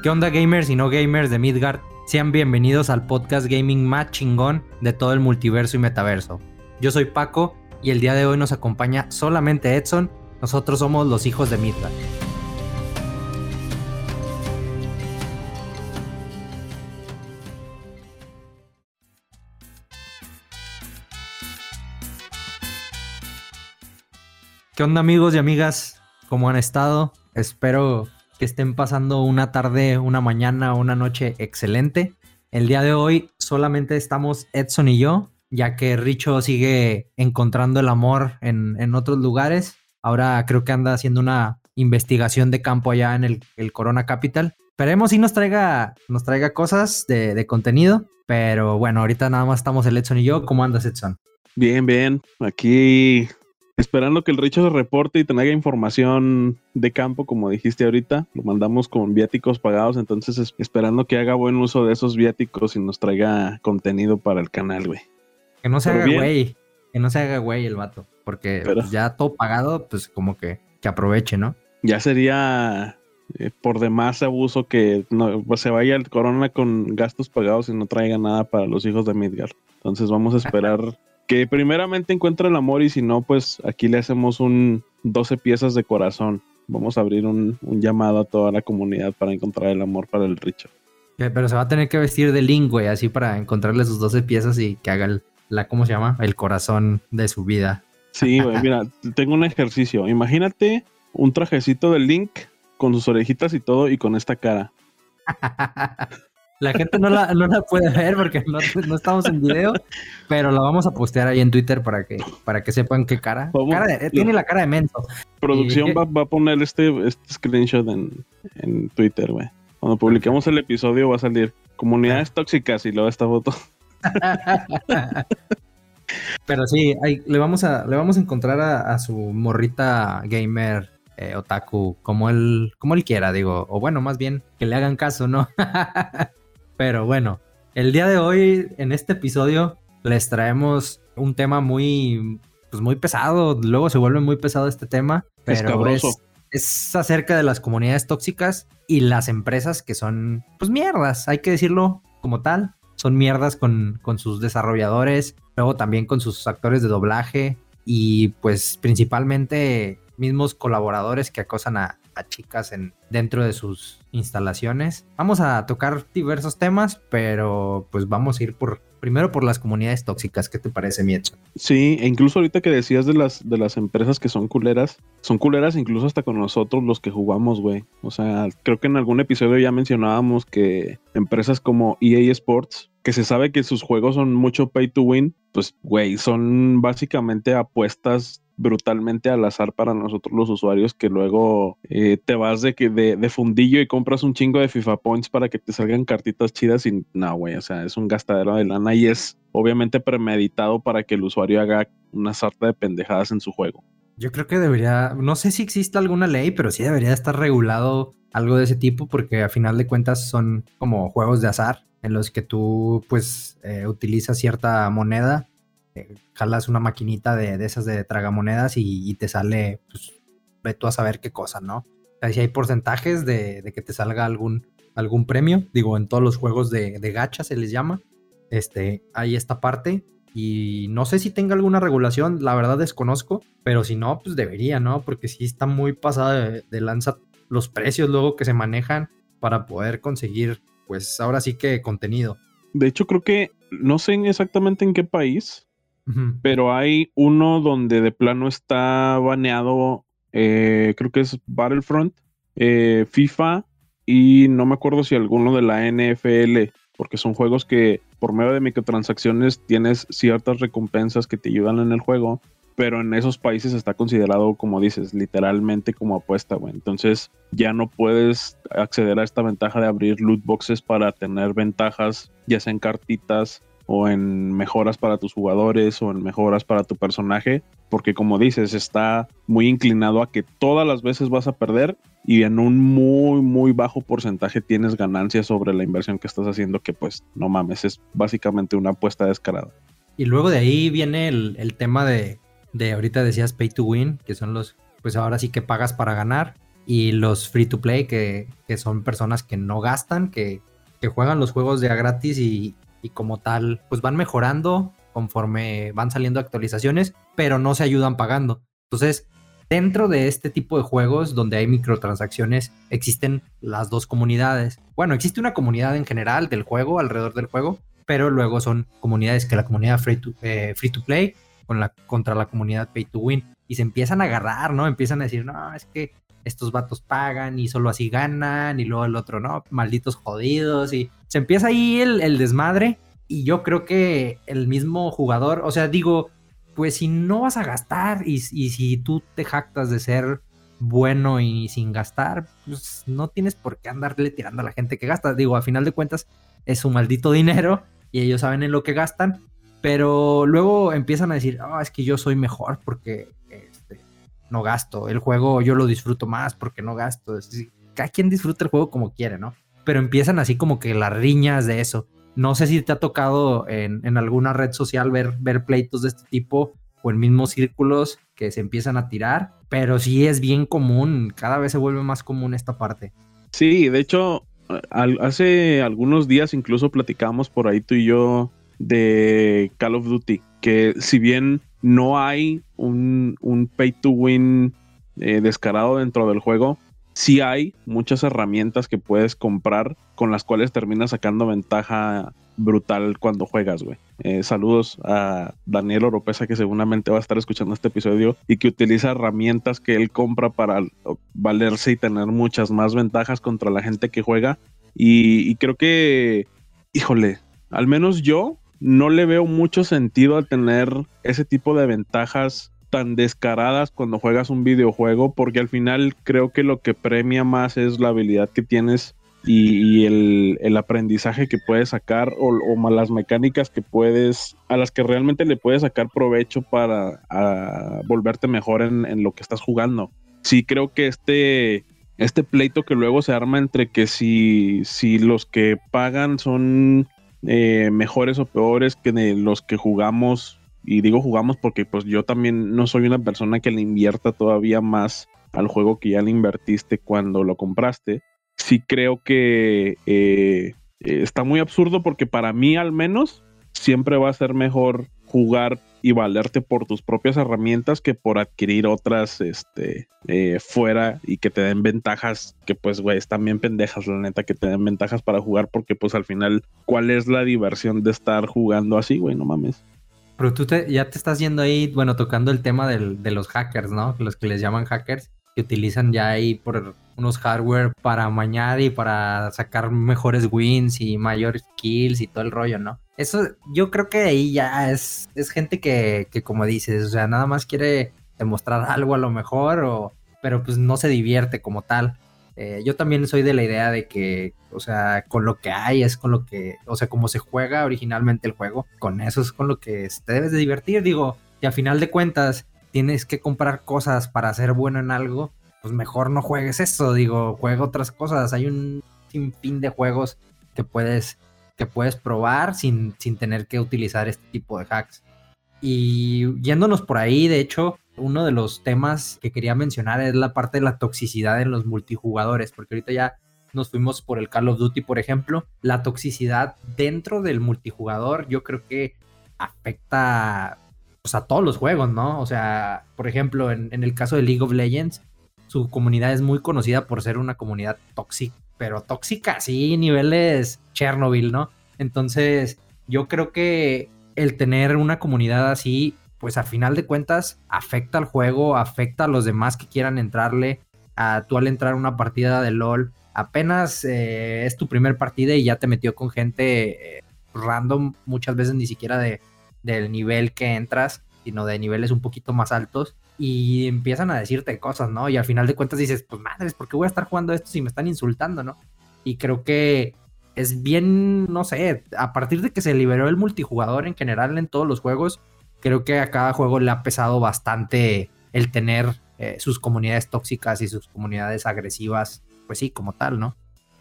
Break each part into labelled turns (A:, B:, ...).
A: ¿Qué onda gamers y no gamers de Midgard? Sean bienvenidos al podcast gaming más chingón de todo el multiverso y metaverso. Yo soy Paco y el día de hoy nos acompaña solamente Edson. Nosotros somos los hijos de Midgard. ¿Qué onda amigos y amigas? ¿Cómo han estado? Espero que estén pasando una tarde, una mañana, una noche excelente. El día de hoy solamente estamos Edson y yo, ya que Richo sigue encontrando el amor en, otros lugares. Ahora creo que anda haciendo una investigación de campo allá en el, Corona Capital. Esperemos si nos traiga, nos traiga cosas de, de contenido. Pero bueno, ahorita nada más estamos el Edson y yo. ¿Cómo andas, Edson?
B: Bien, bien. Aquí esperando que el Richo se reporte y tenga información de campo, como dijiste ahorita. Lo mandamos con viáticos pagados, entonces esperando que haga buen uso de esos viáticos y nos traiga contenido para el canal, güey.
A: Que no se haga güey, que no se haga güey el vato, porque ya todo pagado, pues como que, que aproveche, ¿no?
B: Ya sería eh, por demás abuso que no, pues, se vaya el corona con gastos pagados y no traiga nada para los hijos de Midgar. Entonces vamos a esperar que primeramente encuentre el amor y si no, pues aquí le hacemos un 12 piezas de corazón. Vamos a abrir un, llamado a toda la comunidad para encontrar el amor para el Richo.
A: Pero se va a tener que vestir de lingüe así para encontrarle sus 12 piezas y que haga el, la, ¿cómo se llama? El corazón de su vida.
B: Sí, mira, tengo un ejercicio. Imagínate un trajecito de Link con sus orejitas y todo y con esta cara.
A: La gente no la, puede ver porque no, estamos en video, pero la vamos a postear ahí en Twitter para que, para que sepan qué cara. tiene la cara de menso.
B: Producción va, a poner este, este screenshot en, Twitter, güey. Cuando publiquemos el episodio va a salir comunidades tóxicas y luego esta foto.
A: pero sí, le, vamos a, le vamos a encontrar a, su morrita gamer eh, otaku como él, como él quiera, digo. O bueno, más bien que le hagan caso, ¿no? Pero bueno, el día de hoy, en este episodio, les traemos un tema muy, pues muy pesado. Luego se vuelve muy pesado este tema. Pero es, es, acerca de las comunidades tóxicas y las empresas que son, pues mierdas, hay que decirlo como tal. Son mierdas con, con sus desarrolladores, luego también con sus actores de doblaje y pues principalmente mismos colaboradores que acosan a, chicas en, dentro de sus instalaciones. Vamos a tocar diversos temas, pero pues vamos a ir por primero por las comunidades tóxicas. ¿Qué te parece, Miecho?
B: Sí, e incluso ahorita que decías de las, de las empresas que son culeras, son culeras incluso hasta con nosotros los que jugamos, güey. O sea, creo que en algún episodio ya mencionábamos que empresas como EA Sports, que se sabe que sus juegos son mucho pay to win, pues, güey, son básicamente apuestas brutalmente al azar para nosotros los usuarios que luego eh, te vas de, que de, fundillo y compras un chingo de FIFA Points para que te salgan cartitas chidas y no, güey, o sea, es un gastadero de lana y es obviamente premeditado para que el usuario haga una sarta de pendejadas en su juego.
A: Yo creo que debería, no sé si existe alguna ley, pero sí debería estar regulado algo de ese tipo porque a final de cuentas son como juegos de azar en los que tú pues eh, utilizas cierta moneda jalas una maquinita de, esas de tragamonedas y, te sale, pues, ve tú a saber qué cosa, ¿no? O si hay porcentajes de, que te salga algún, algún premio, digo, en todos los juegos de, de gacha se les llama, este, hay esta parte y no sé si tenga alguna regulación, la verdad desconozco, pero si no, pues debería, ¿no? Porque sí está muy pasada de, de lanza los precios luego que se manejan para poder conseguir, pues ahora sí que contenido.
B: De hecho, creo que no sé exactamente en qué país, pero hay uno donde de plano está baneado, eh, creo que es Battlefront, eh, FIFA y no me acuerdo si alguno de la NFL, porque son juegos que por medio de microtransacciones tienes ciertas recompensas que te ayudan en el juego, pero en esos países está considerado, como dices, literalmente como apuesta, güey. Entonces ya no puedes acceder a esta ventaja de abrir loot boxes para tener ventajas, ya sea en cartitas o en mejoras para tus jugadores o en mejoras para tu personaje, porque como dices, está muy inclinado a que todas las veces vas a perder y en un muy, muy bajo porcentaje tienes ganancias sobre la inversión que estás haciendo, que pues no mames, es básicamente una apuesta descarada.
A: Y luego de ahí viene el, tema de, de, ahorita decías pay to win, que son los, pues ahora sí que pagas para ganar. y los free to play, que, son personas que no gastan, que, juegan los juegos de a gratis y, y como tal, pues van mejorando conforme van saliendo actualizaciones, pero no se ayudan pagando. Entonces, dentro de este tipo de juegos donde hay microtransacciones, existen las dos comunidades. Bueno, existe una comunidad en general del juego, alrededor del juego, pero luego son comunidades que la comunidad free to, eh, free to play con la, contra la comunidad pay to win. Y se empiezan a agarrar, ¿no? Empiezan a decir, no, es que estos vatos pagan y solo así ganan, y luego el otro, no, malditos jodidos, y se empieza ahí el, desmadre. Y yo creo que el mismo jugador, o sea, digo, pues si no vas a gastar y, si tú te jactas de ser bueno y sin gastar, pues no tienes por qué andarle tirando a la gente que gasta. Digo, a final de cuentas es un maldito dinero y ellos saben en lo que gastan, pero luego empiezan a decir, ah, es que yo soy mejor porque este, no gasto, el juego yo lo disfruto más porque no gasto. Cada quien disfruta el juego como quiere, ¿no? Pero empiezan así como que las riñas de eso. No sé si te ha tocado en, alguna red social ver, ver pleitos de este tipo o en mismos círculos que se empiezan a tirar, pero sí es bien común, cada vez se vuelve más común esta parte.
B: Sí, de hecho, hace algunos días incluso platicamos por ahí tú y yo de Call of Duty, que si bien no hay un, pay to win eh, descarado dentro del juego, sí hay muchas herramientas que puedes comprar con las cuales terminas sacando ventaja brutal cuando juegas, güey. Eh, saludos a Daniel Oropesa, que seguramente va a estar escuchando este episodio y que utiliza herramientas que él compra para valerse y tener muchas más ventajas contra la gente que juega. Y, creo que, híjole, al menos yo no le veo mucho sentido a tener ese tipo de ventajas tan descaradas cuando juegas un videojuego, porque al final creo que lo que premia más es la habilidad que tienes y, el, aprendizaje que puedes sacar o, las mecánicas que puedes, a las que realmente le puedes sacar provecho para volverte mejor en, lo que estás jugando. Sí, creo que este, este pleito que luego se arma entre que si, si los que pagan son eh, mejores o peores que los que jugamos, y digo jugamos porque pues yo también no soy una persona que le invierta todavía más al juego que ya le invertiste cuando lo compraste. Sí creo que eh, está muy absurdo porque para mí al menos siempre va a ser mejor jugar y valerte por tus propias herramientas que por adquirir otras este eh, fuera y que te den ventajas que pues güey están bien pendejas la neta que te den ventajas para jugar porque pues al final cuál es la diversión de estar jugando así güey no mames.
A: Pero tú ya te estás yendo ahí bueno tocando el tema de los hackers no los que les llaman hackers que utilizan ya ahí por unos hardware para amañar y para sacar mejores wins y mayores kills y todo el rollo, ¿no? Eso yo creo que ahí ya es, es gente que, que como dices, o sea, nada más quiere demostrar algo a lo mejor, o, pero pues no se divierte como tal. Eh, yo también soy de la idea de que, o sea, con lo que hay es con lo que, o sea, como se juega originalmente el juego, con eso es con lo que te debes de divertir, digo, y a final de cuentas tienes que comprar cosas para ser bueno en algo, pues mejor no juegues eso, digo, juega otras cosas. Hay un sinfín de juegos que puedes, que puedes probar sin, sin tener que utilizar este tipo de hacks. Y yéndonos por ahí, de hecho, uno de los temas que quería mencionar es la parte de la toxicidad en los multijugadores, porque ahorita ya nos fuimos por el Call of Duty, por ejemplo. La toxicidad dentro del multijugador, yo creo que afecta pues, a todos los juegos, ¿no? O sea, por ejemplo, en, en el caso de League of Legends, su comunidad es muy conocida por ser una comunidad tóxica, pero tóxica, sí, niveles Chernobyl, ¿no? Entonces, yo creo que el tener una comunidad así, pues a final de cuentas, afecta al juego, afecta a los demás que quieran entrarle. A tú al entrar una partida de LOL, apenas eh, es tu primer partida y ya te metió con gente eh, random, muchas veces ni siquiera de, del nivel que entras, sino de niveles un poquito más altos y empiezan a decirte cosas, ¿no? Y al final de cuentas dices, pues madres, ¿por qué voy a estar jugando esto si me están insultando, ¿no? Y creo que es bien, no sé, a partir de que se liberó el multijugador en general en todos los juegos, creo que a cada juego le ha pesado bastante el tener eh, sus comunidades tóxicas y sus comunidades agresivas, pues sí, como tal, ¿no?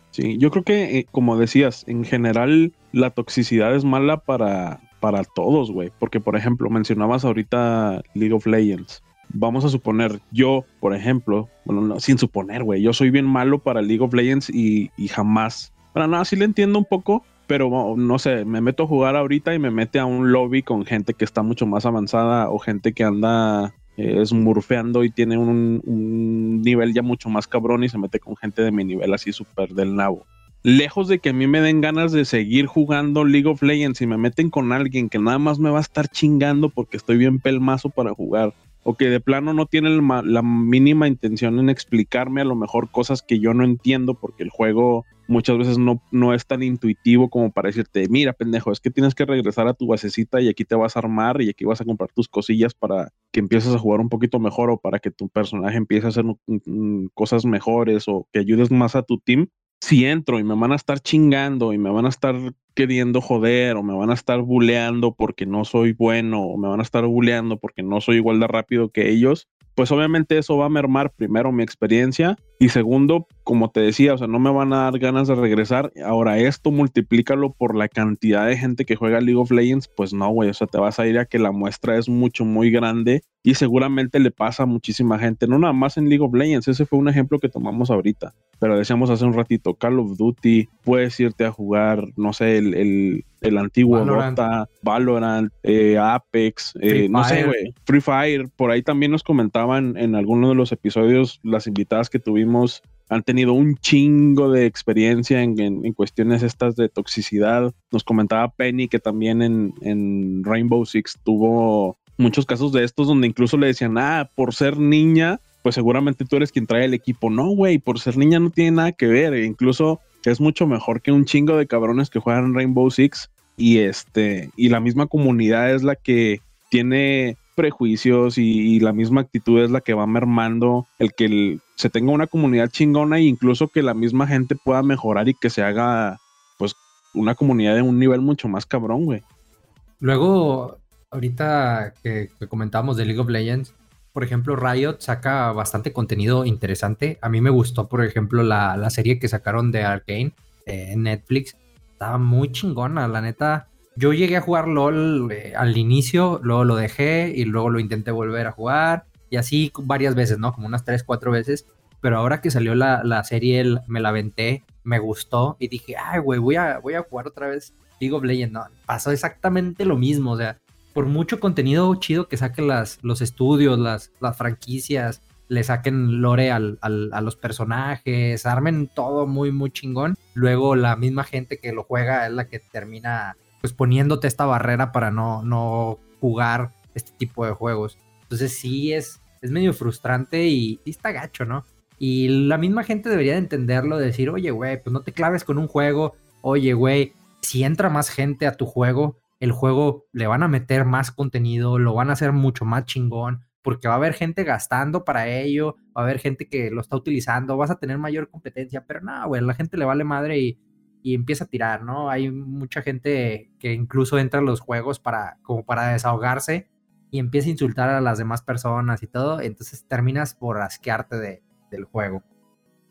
B: Sí, yo creo que, eh, como decías, en general la toxicidad es mala para, para todos, güey. Porque, por ejemplo, mencionabas ahorita League of Legends vamos a suponer, yo, por ejemplo, bueno, sin suponer, güey, yo soy bien malo para League of Legends y, jamás, pero nada, sí le entiendo un poco, pero no sé, me meto a jugar ahorita y me mete a un lobby con gente que está mucho más avanzada o gente que anda eh, smurfeando y tiene un, un, nivel ya mucho más cabrón y se mete con gente de mi nivel así súper del nabo. Lejos de que a mí me den ganas de seguir jugando League of Legends y me meten con alguien que nada más me va a estar chingando porque estoy bien pelmazo para jugar o que de plano no tiene la mínima intención en explicarme a lo mejor cosas que yo no entiendo porque el juego muchas veces no, no es tan intuitivo como para decirte, mira pendejo, es que tienes que regresar a tu basecita y aquí te vas a armar y aquí vas a comprar tus cosillas para que empieces a jugar un poquito mejor o para que tu personaje empiece a hacer cosas mejores o que ayudes más a tu team si entro y me van a estar chingando y me van a estar queriendo joder o me van a estar buleando porque no soy bueno o me van a estar buleando porque no soy igual de rápido que ellos, pues obviamente eso va a mermar primero mi experiencia y segundo, como te decía, o sea, no me van a dar ganas de regresar. Ahora esto multiplícalo por la cantidad de gente que juega League of Legends, pues no, güey, o sea, te vas a ir a que la muestra es mucho, muy grande y seguramente le pasa a muchísima gente, no nada más en League of Legends, ese fue un ejemplo que tomamos ahorita, pero decíamos hace un ratito, Call of Duty, puedes irte a jugar, no sé, el, el, antiguo Valorant, Valorant eh, Apex, eh, no sé, güey, Free Fire, por ahí también nos comentaban en algunos de los episodios las invitadas que tuvimos han tenido un chingo de experiencia en, cuestiones estas de toxicidad. Nos comentaba Penny que también en, Rainbow Six tuvo muchos casos de estos donde incluso le decían, ah, por ser niña, pues seguramente tú eres quien trae el equipo. No, güey, por ser niña no tiene nada que ver. Incluso es mucho mejor que un chingo de cabrones que juegan Rainbow Six. Y este, y la misma comunidad es la que tiene prejuicios y, la misma actitud es la que va mermando el que se tenga una comunidad chingona e incluso que la misma gente pueda mejorar y que se haga pues una comunidad de un nivel mucho más cabrón, güey.
A: Luego, ahorita que, comentábamos de League of Legends, por ejemplo, Riot saca bastante contenido interesante. A mí me gustó, por ejemplo, la, serie que sacaron de Arkane eh, en Netflix. Estaba muy chingona, la neta yo llegué a jugar LOL eh, al inicio, luego lo dejé y luego lo intenté volver a jugar. Y así varias veces, ¿no? Como unas 3, 4 veces. Pero ahora que salió la, la serie, me la aventé, me gustó y dije, ay, güey, voy a, voy a jugar otra vez League of. No, pasó exactamente lo mismo. O sea, por mucho contenido chido que saquen las, los estudios, las, las franquicias, le saquen lore al, al, a los personajes, armen todo muy, muy chingón. Luego la misma gente que lo juega es la que termina pues poniéndote esta barrera para no, no jugar este tipo de juegos. Entonces sí es, es medio frustrante y, está gacho, ¿no? Y la misma gente debería de entenderlo, de decir, oye, güey, pues no te claves con un juego, oye, güey, si entra más gente a tu juego, el juego le van a meter más contenido, lo van a hacer mucho más chingón, porque va a haber gente gastando para ello, va a haber gente que lo está utilizando, vas a tener mayor competencia, pero no, güey, la gente le vale madre y y empieza a tirar, ¿no? Hay mucha gente que incluso entra a los juegos para, como para desahogarse y empieza a insultar a las demás personas y todo, entonces terminas por asquearte de, del juego.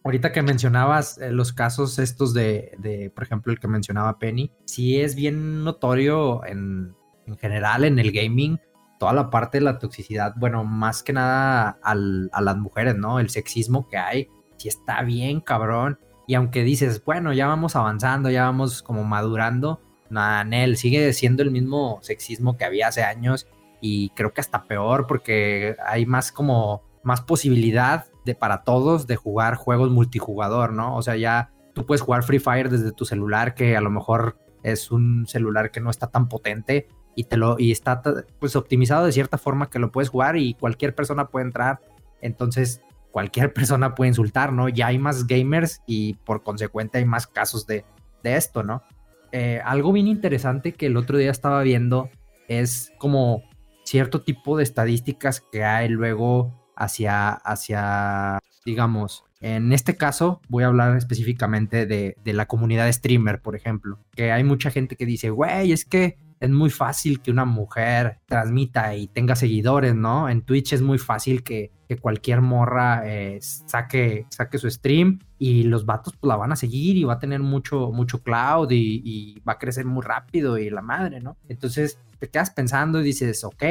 A: Ahorita que mencionabas eh, los casos estos de, por ejemplo, el que mencionaba Penny, sí es bien notorio en, en general en el gaming toda la parte de la toxicidad, bueno, más que nada a las mujeres, ¿no? El sexismo que hay, sí está bien cabrón. Y aunque dices, bueno, ya vamos avanzando, ya vamos como madurando, Nel sigue siendo el mismo sexismo que había hace años y creo que hasta peor porque hay más como más posibilidad de para todos de jugar juegos multijugador, ¿no? O sea, ya tú puedes jugar Free Fire desde tu celular que a lo mejor es un celular que no está tan potente y te lo y está pues optimizado de cierta forma que lo puedes jugar y cualquier persona puede entrar. Entonces, cualquier persona puede insultar, ¿no? Ya hay más gamers y por consecuente hay más casos de, esto, ¿no? Eh, algo bien interesante que el otro día estaba viendo es como cierto tipo de estadísticas que hay luego hacia, hacia digamos, en este caso voy a hablar específicamente de, de la comunidad streamer, por ejemplo, que hay mucha gente que dice, güey, es que es muy fácil que una mujer transmita y tenga seguidores, ¿no? En Twitch es muy fácil que, cualquier morra eh, saque, saque su stream y los vatos pues, la van a seguir y va a tener mucho, mucho cloud y, y, va a crecer muy rápido y la madre, ¿no? Entonces te quedas pensando y dices, ok,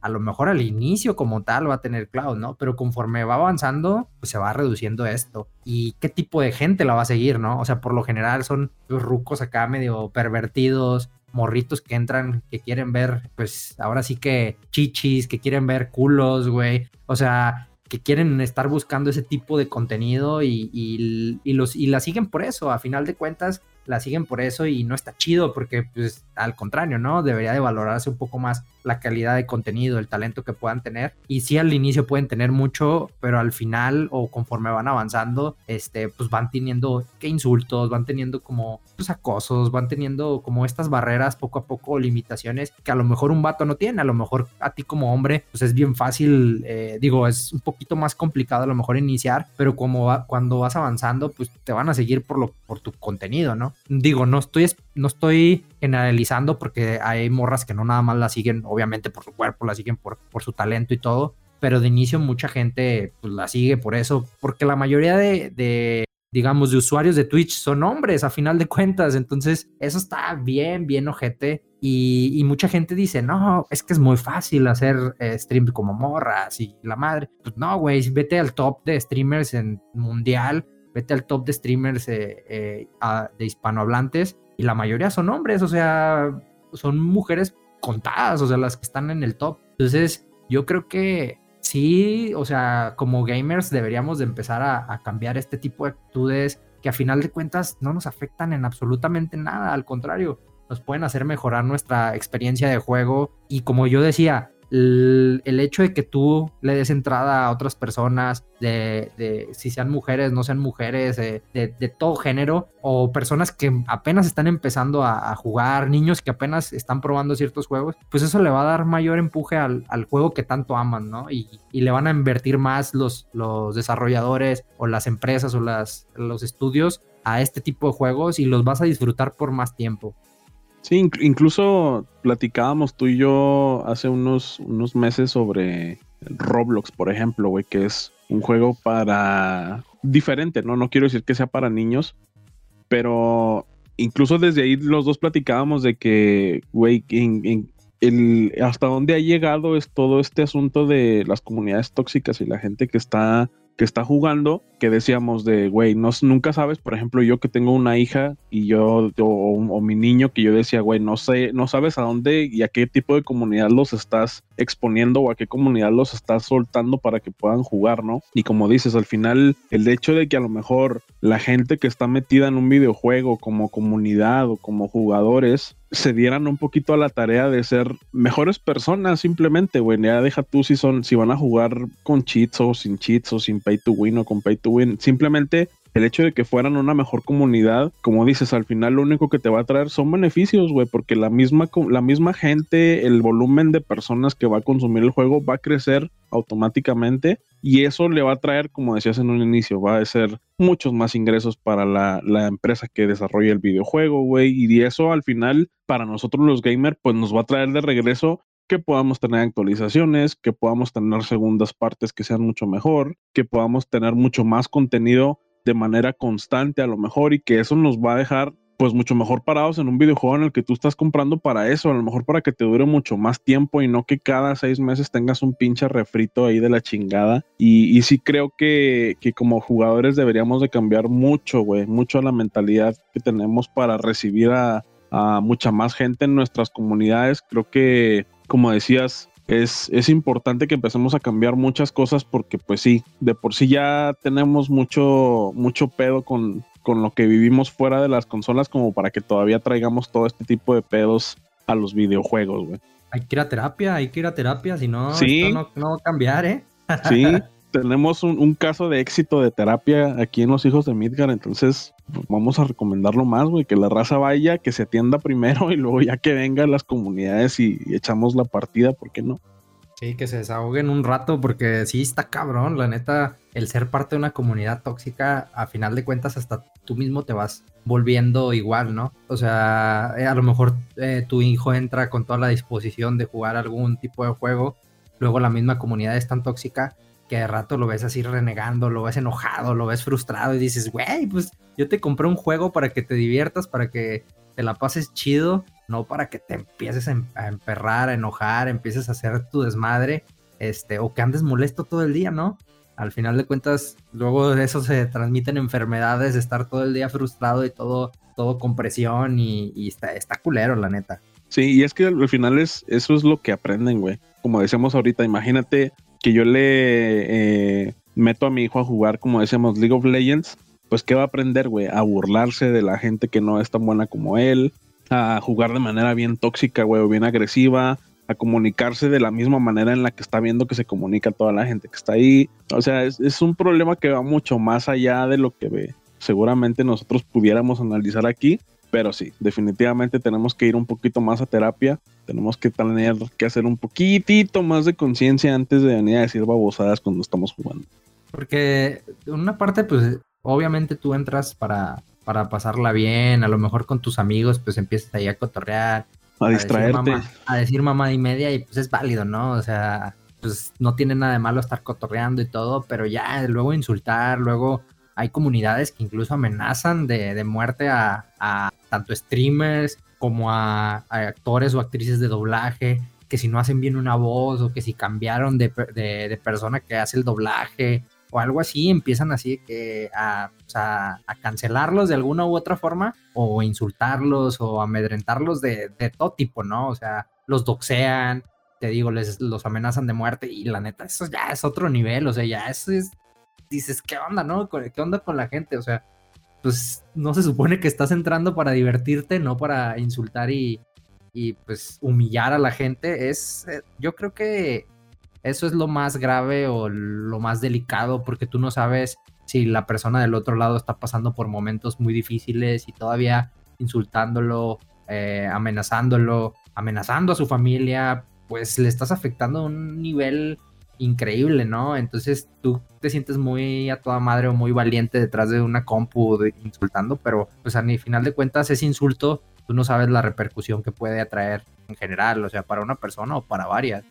A: a lo mejor al inicio como tal va a tener cloud, ¿no? Pero conforme va avanzando, pues se va reduciendo esto. ¿Y qué tipo de gente la va a seguir, no? O sea, por lo general son los rucos acá medio pervertidos, morritos que entran, que quieren ver, pues ahora sí que chichis, que quieren ver culos, güey. O sea, que quieren estar buscando ese tipo de contenido y, y, los, y la siguen por eso. A final de cuentas, la siguen por eso y no está chido porque pues al contrario, ¿no? Debería de valorarse un poco más la calidad de contenido, el talento que puedan tener y sí al inicio pueden tener mucho, pero al final o conforme van avanzando, este pues van teniendo que insultos, van teniendo como pues acosos, van teniendo como estas barreras poco a poco, limitaciones que a lo mejor un vato no tiene, a lo mejor a ti como hombre pues es bien fácil, eh, digo, es un poquito más complicado a lo mejor iniciar, pero como cuando vas avanzando pues te van a seguir por lo por tu contenido, ¿no? Digo, no estoy, no estoy generalizando porque hay morras que no nada más la siguen, obviamente por su cuerpo, la siguen por, por su talento y todo, pero de inicio mucha gente pues, la sigue por eso, porque la mayoría de, de, digamos, de usuarios de Twitch son hombres a final de cuentas, entonces eso está bien, bien ojete. Y, y mucha gente dice, no, es que es muy fácil hacer eh, como morras y la madre. Pues no, güey, vete al top de streamers en mundial vete al top de streamers eh, eh, de hispanohablantes y la mayoría son hombres, o sea, son mujeres contadas, o sea, las que están en el top. Entonces, yo creo que sí, o sea, como gamers deberíamos de empezar a, cambiar este tipo de actitudes que a final de cuentas no nos afectan en absolutamente nada, al contrario, nos pueden hacer mejorar nuestra experiencia de juego y como yo decía, el, hecho de que tú le des entrada a otras personas, de, si sean mujeres, no sean mujeres, de, todo género, o personas que apenas están empezando a, jugar, niños que apenas están probando ciertos juegos, pues eso le va a dar mayor empuje al, juego que tanto aman, ¿no? Y, le van a invertir más los, los desarrolladores o las empresas o las, los estudios a este tipo de juegos y los vas a disfrutar por más tiempo.
B: Sí, incluso platicábamos tú y yo hace unos, unos meses sobre Roblox, por ejemplo, güey, que es un juego para diferente, ¿no? No quiero decir que sea para niños, pero incluso desde ahí los dos platicábamos de que, güey, el, hasta dónde ha llegado es todo este asunto de las comunidades tóxicas y la gente que está que está jugando, que decíamos de, güey, no, nunca sabes, por ejemplo, yo que tengo una hija y yo, o, mi niño que yo decía, güey, no sé, no sabes a dónde y a qué tipo de comunidad los estás exponiendo o a qué comunidad los estás soltando para que puedan jugar, ¿no? Y como dices, al final, el hecho de que a lo mejor la gente que está metida en un videojuego como comunidad o como jugadores, se dieran un poquito a la tarea de ser mejores personas simplemente, güey. Ya deja tú si son, si van a jugar con cheats o sin cheats o sin pay to win o con pay to win. Simplemente el hecho de que fueran una mejor comunidad, como dices, al final lo único que te va a traer son beneficios, güey, porque la misma, la misma gente, el volumen de personas que va a consumir el juego va a crecer automáticamente y eso le va a traer, como decías en un inicio, va a ser muchos más ingresos para la, la empresa que desarrolla el videojuego, güey, y eso al final, para nosotros los gamers, pues nos va a traer de regreso que podamos tener actualizaciones, que podamos tener segundas partes que sean mucho mejor, que podamos tener mucho más contenido de manera constante a lo mejor y que eso nos va a dejar pues mucho mejor parados en un videojuego en el que tú estás comprando para eso, a lo mejor para que te dure mucho más tiempo y no que cada seis meses tengas un pinche refrito ahí de la chingada. Y, y sí creo que, que, como jugadores deberíamos de cambiar mucho, güey, mucho la mentalidad que tenemos para recibir a, a mucha más gente en nuestras comunidades. Creo que, como decías, es, es importante que empecemos a cambiar muchas cosas porque pues sí, de por sí ya tenemos mucho, mucho pedo con, con lo que vivimos fuera de las consolas como para que todavía traigamos todo este tipo de pedos a los videojuegos, güey.
A: Hay que ir a terapia, hay que ir a terapia, si no, esto no, no va a cambiar, ¿eh?
B: Sí, tenemos un, caso de éxito de terapia aquí en Los Hijos de Midgar, entonces pues, vamos a recomendarlo más, güey, que la raza vaya, que se atienda primero y luego ya que vengan las comunidades y, echamos la partida, ¿por qué no?
A: Sí, que se desahoguen un rato porque sí está cabrón, la neta. el ser parte de una comunidad tóxica, a final de cuentas, hasta tú mismo te vas volviendo igual, ¿no? O sea, eh, a lo mejor eh, tu hijo entra con toda la disposición de jugar algún tipo de juego, luego la misma comunidad es tan tóxica que de rato lo ves así renegando, lo ves enojado, lo ves frustrado y dices, güey, pues yo te compré un juego para que te diviertas, para que te la pases chido, no para que te empieces em-, a emperrar, a enojar, empieces a hacer tu desmadre, este, o que andes molesto todo el día, ¿no? al final de cuentas, luego de eso se transmiten enfermedades, de estar todo el día frustrado y todo, todo con presión y, está, está culero, la neta.
B: Sí, y es que al final es, eso es lo que aprenden, güey. Como decíamos ahorita, imagínate que yo le eh, meto a mi hijo a jugar, como decíamos, League of Legends, pues ¿qué va a aprender, güey? A burlarse de la gente que no es tan buena como él, a jugar de manera bien tóxica, güey, o bien agresiva, a comunicarse de la misma manera en la que está viendo que se comunica toda la gente que está ahí. O sea, es, un problema que va mucho más allá de lo que ve. seguramente nosotros pudiéramos analizar aquí, pero sí, definitivamente tenemos que ir un poquito más a terapia, tenemos que tener que hacer un poquitito más de conciencia antes de venir a decir babosadas cuando estamos jugando.
A: Porque una parte, pues, obviamente tú entras para, para pasarla bien, a lo mejor con tus amigos, pues empiezas ahí a cotorrear,
B: a distraerte.
A: a decir mamá y media y pues es válido, ¿no? O sea, pues no tiene nada de malo estar cotorreando y todo, pero ya luego insultar, luego hay comunidades que incluso amenazan de, muerte a, tanto streamers como a, actores o actrices de doblaje, que si no hacen bien una voz o que si cambiaron de, de persona que hace el doblaje o algo así, empiezan así que a, cancelarlos de alguna u otra forma o insultarlos o amedrentarlos de, de, todo tipo, ¿no? O sea, los doxean, te digo, les los amenazan de muerte y la neta, eso ya es otro nivel, o sea, ya eso es, dices, ¿qué onda, no? ¿Qué onda con la gente? O sea, pues no se supone que estás entrando para divertirte, no para insultar y, y pues humillar a la gente. Es, eh, yo creo que eso es lo más grave o lo más delicado porque tú no sabes si la persona del otro lado está pasando por momentos muy difíciles y todavía insultándolo, eh, amenazándolo, amenazando a su familia, pues le estás afectando a un nivel increíble, ¿no? Entonces tú te sientes muy a toda madre o muy valiente detrás de una compu insultando, pero pues a final de cuentas ese insulto tú no sabes la repercusión que puede atraer en general, o sea, para una persona o para varias.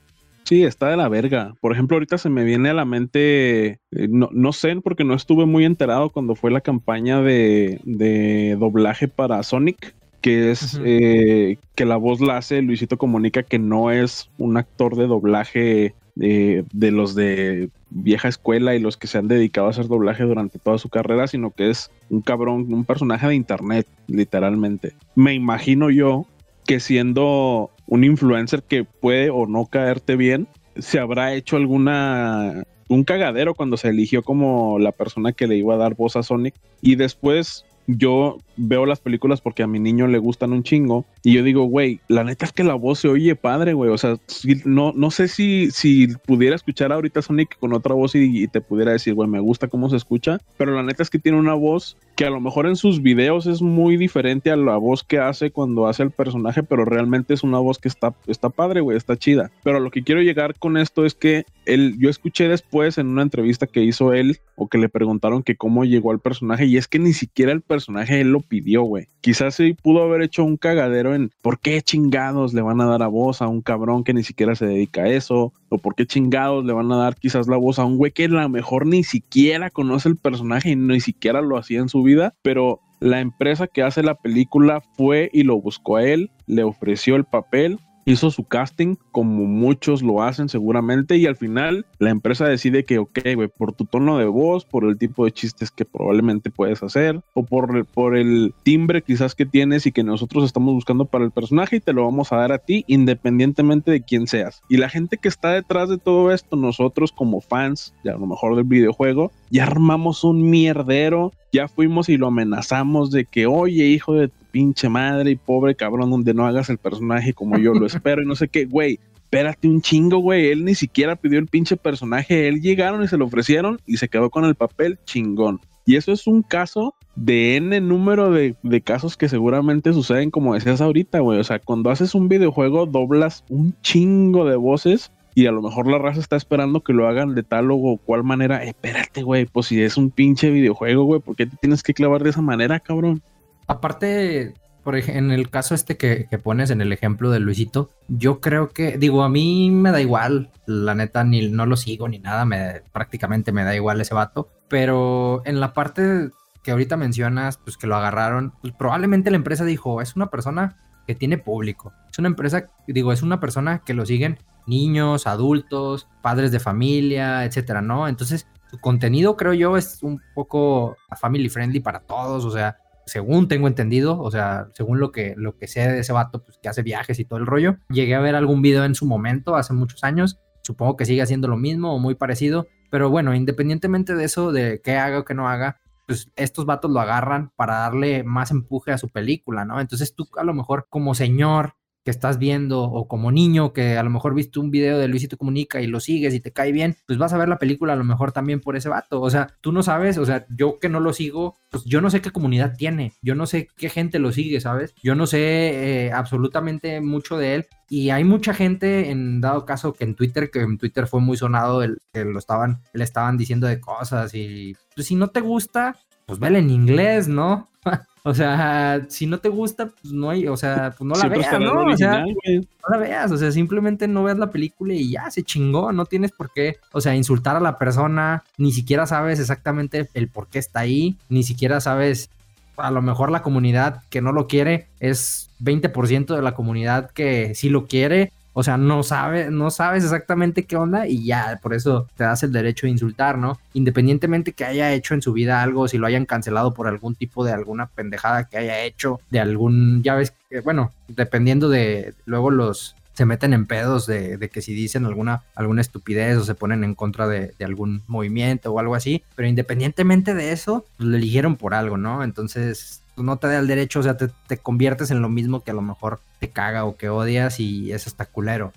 B: Sí, está de la verga. Por ejemplo, ahorita se me viene a la mente, eh, no, sé, porque no estuve muy enterado cuando fue la campaña de, doblaje para Sonic, que es eh, que la voz la hace Luisito Comunica, que no es un actor de doblaje de, de los de vieja escuela y los que se han dedicado a hacer doblaje durante toda su carrera, sino que es un cabrón, un personaje de internet, literalmente. Me imagino yo que siendo un influencer que puede o no caerte bien, se habrá hecho alguna un cagadero cuando se eligió como la persona que le iba a dar voz a Sonic y después yo veo las películas porque a mi niño le gustan un chingo y yo digo, güey, la neta es que la voz se oye padre, güey, o sea, no, no sé si, si pudiera escuchar ahorita Sonic con otra voz y, te pudiera decir, güey, me gusta cómo se escucha, pero la neta es que tiene una voz que a lo mejor en sus videos es muy diferente a la voz que hace cuando hace el personaje, pero realmente es una voz que está, está padre, güey, está chida. Pero lo que quiero llegar con esto es que él, yo escuché después en una entrevista que hizo él o que le preguntaron que cómo llegó al personaje y es que ni siquiera el personaje él lo pidió, güey. Quizás sí pudo haber hecho un cagadero en por qué chingados le van a dar a voz a un cabrón que ni siquiera se dedica a eso, o por qué chingados le van a dar quizás la voz a un güey que a lo mejor ni siquiera conoce el personaje y ni siquiera lo hacía en su vida, pero la empresa que hace la película fue y lo buscó a él, le ofreció el papel hizo su casting como muchos lo hacen seguramente y al final la empresa decide que, ok, güey, por tu tono de voz, por el tipo de chistes que probablemente puedes hacer o por, por el timbre quizás que tienes y que nosotros estamos buscando para el personaje y te lo vamos a dar a ti independientemente de quién seas. Y la gente que está detrás de todo esto, nosotros como fans, ya a lo mejor del videojuego, ya armamos un mierdero, ya fuimos y lo amenazamos de que, oye, hijo de pinche madre y pobre cabrón, donde no hagas el personaje como yo lo espero y no sé qué, güey. Espérate un chingo, güey. Él ni siquiera pidió el pinche personaje. Él llegaron y se lo ofrecieron y se quedó con el papel chingón. Y eso es un caso de N número de, de, casos que seguramente suceden como decías ahorita, güey. O sea, cuando haces un videojuego doblas un chingo de voces y a lo mejor la raza está esperando que lo hagan de tal o cual manera. espérate, güey, pues si es un pinche videojuego, güey, ¿por qué te tienes que clavar de esa manera, cabrón?
A: Aparte, por en el caso este que, pones en el ejemplo de Luisito, yo creo que, digo, a mí me da igual, la neta, ni no lo sigo ni nada, me, prácticamente me da igual ese vato, pero en la parte que ahorita mencionas, pues que lo agarraron, pues probablemente la empresa dijo, es una persona que tiene público, es una empresa, digo, es una persona que lo siguen niños, adultos, padres de familia, etcétera, ¿no? Entonces, su contenido creo yo es un poco family friendly para todos, o sea, según tengo entendido, o sea, según lo que, lo que sé de ese vato, pues que hace viajes y todo el rollo. Llegué a ver algún video en su momento, hace muchos años. Supongo que sigue haciendo lo mismo o muy parecido. Pero bueno, independientemente de eso, de qué haga o qué no haga, pues estos vatos lo agarran para darle más empuje a su película, ¿no? Entonces tú a lo mejor como señor que estás viendo o como niño que a lo mejor viste un video de Luisito Comunica y lo sigues y te cae bien, pues vas a ver la película a lo mejor también por ese vato. O sea, tú no sabes, o sea, yo que no lo sigo, pues yo no sé qué comunidad tiene, yo no sé qué gente lo sigue, ¿sabes? Yo no sé eh, absolutamente mucho de él. Y hay mucha gente, en dado caso, que en Twitter, que en Twitter fue muy sonado, el, lo estaban, le estaban diciendo de cosas y pues si no te gusta, pues vele en inglés, ¿no? O sea, si no te gusta, pues no hay, o sea, pues no la veas, ¿no? o sea, no la veas, o sea, simplemente no veas la película y ya se chingó, no tienes por qué, o sea, insultar a la persona, ni siquiera sabes exactamente el por qué está ahí, ni siquiera sabes, a lo mejor la comunidad que no lo quiere es 20% de la comunidad que sí lo quiere o sea, no, sabe, no sabes exactamente qué onda y ya, por eso te das el derecho de insultar, ¿no? Independientemente que haya hecho en su vida algo, si lo hayan cancelado por algún tipo de alguna pendejada que haya hecho, de algún, ya ves, que, bueno, dependiendo de luego los, se meten en pedos de, que si dicen alguna, alguna estupidez o se ponen en contra de, algún movimiento o algo así, pero independientemente de eso, pues, lo eligieron por algo, ¿no? Entonces, no te da el derecho, o sea, te, conviertes en lo mismo que a lo mejor te caga o que odias y es hasta culero.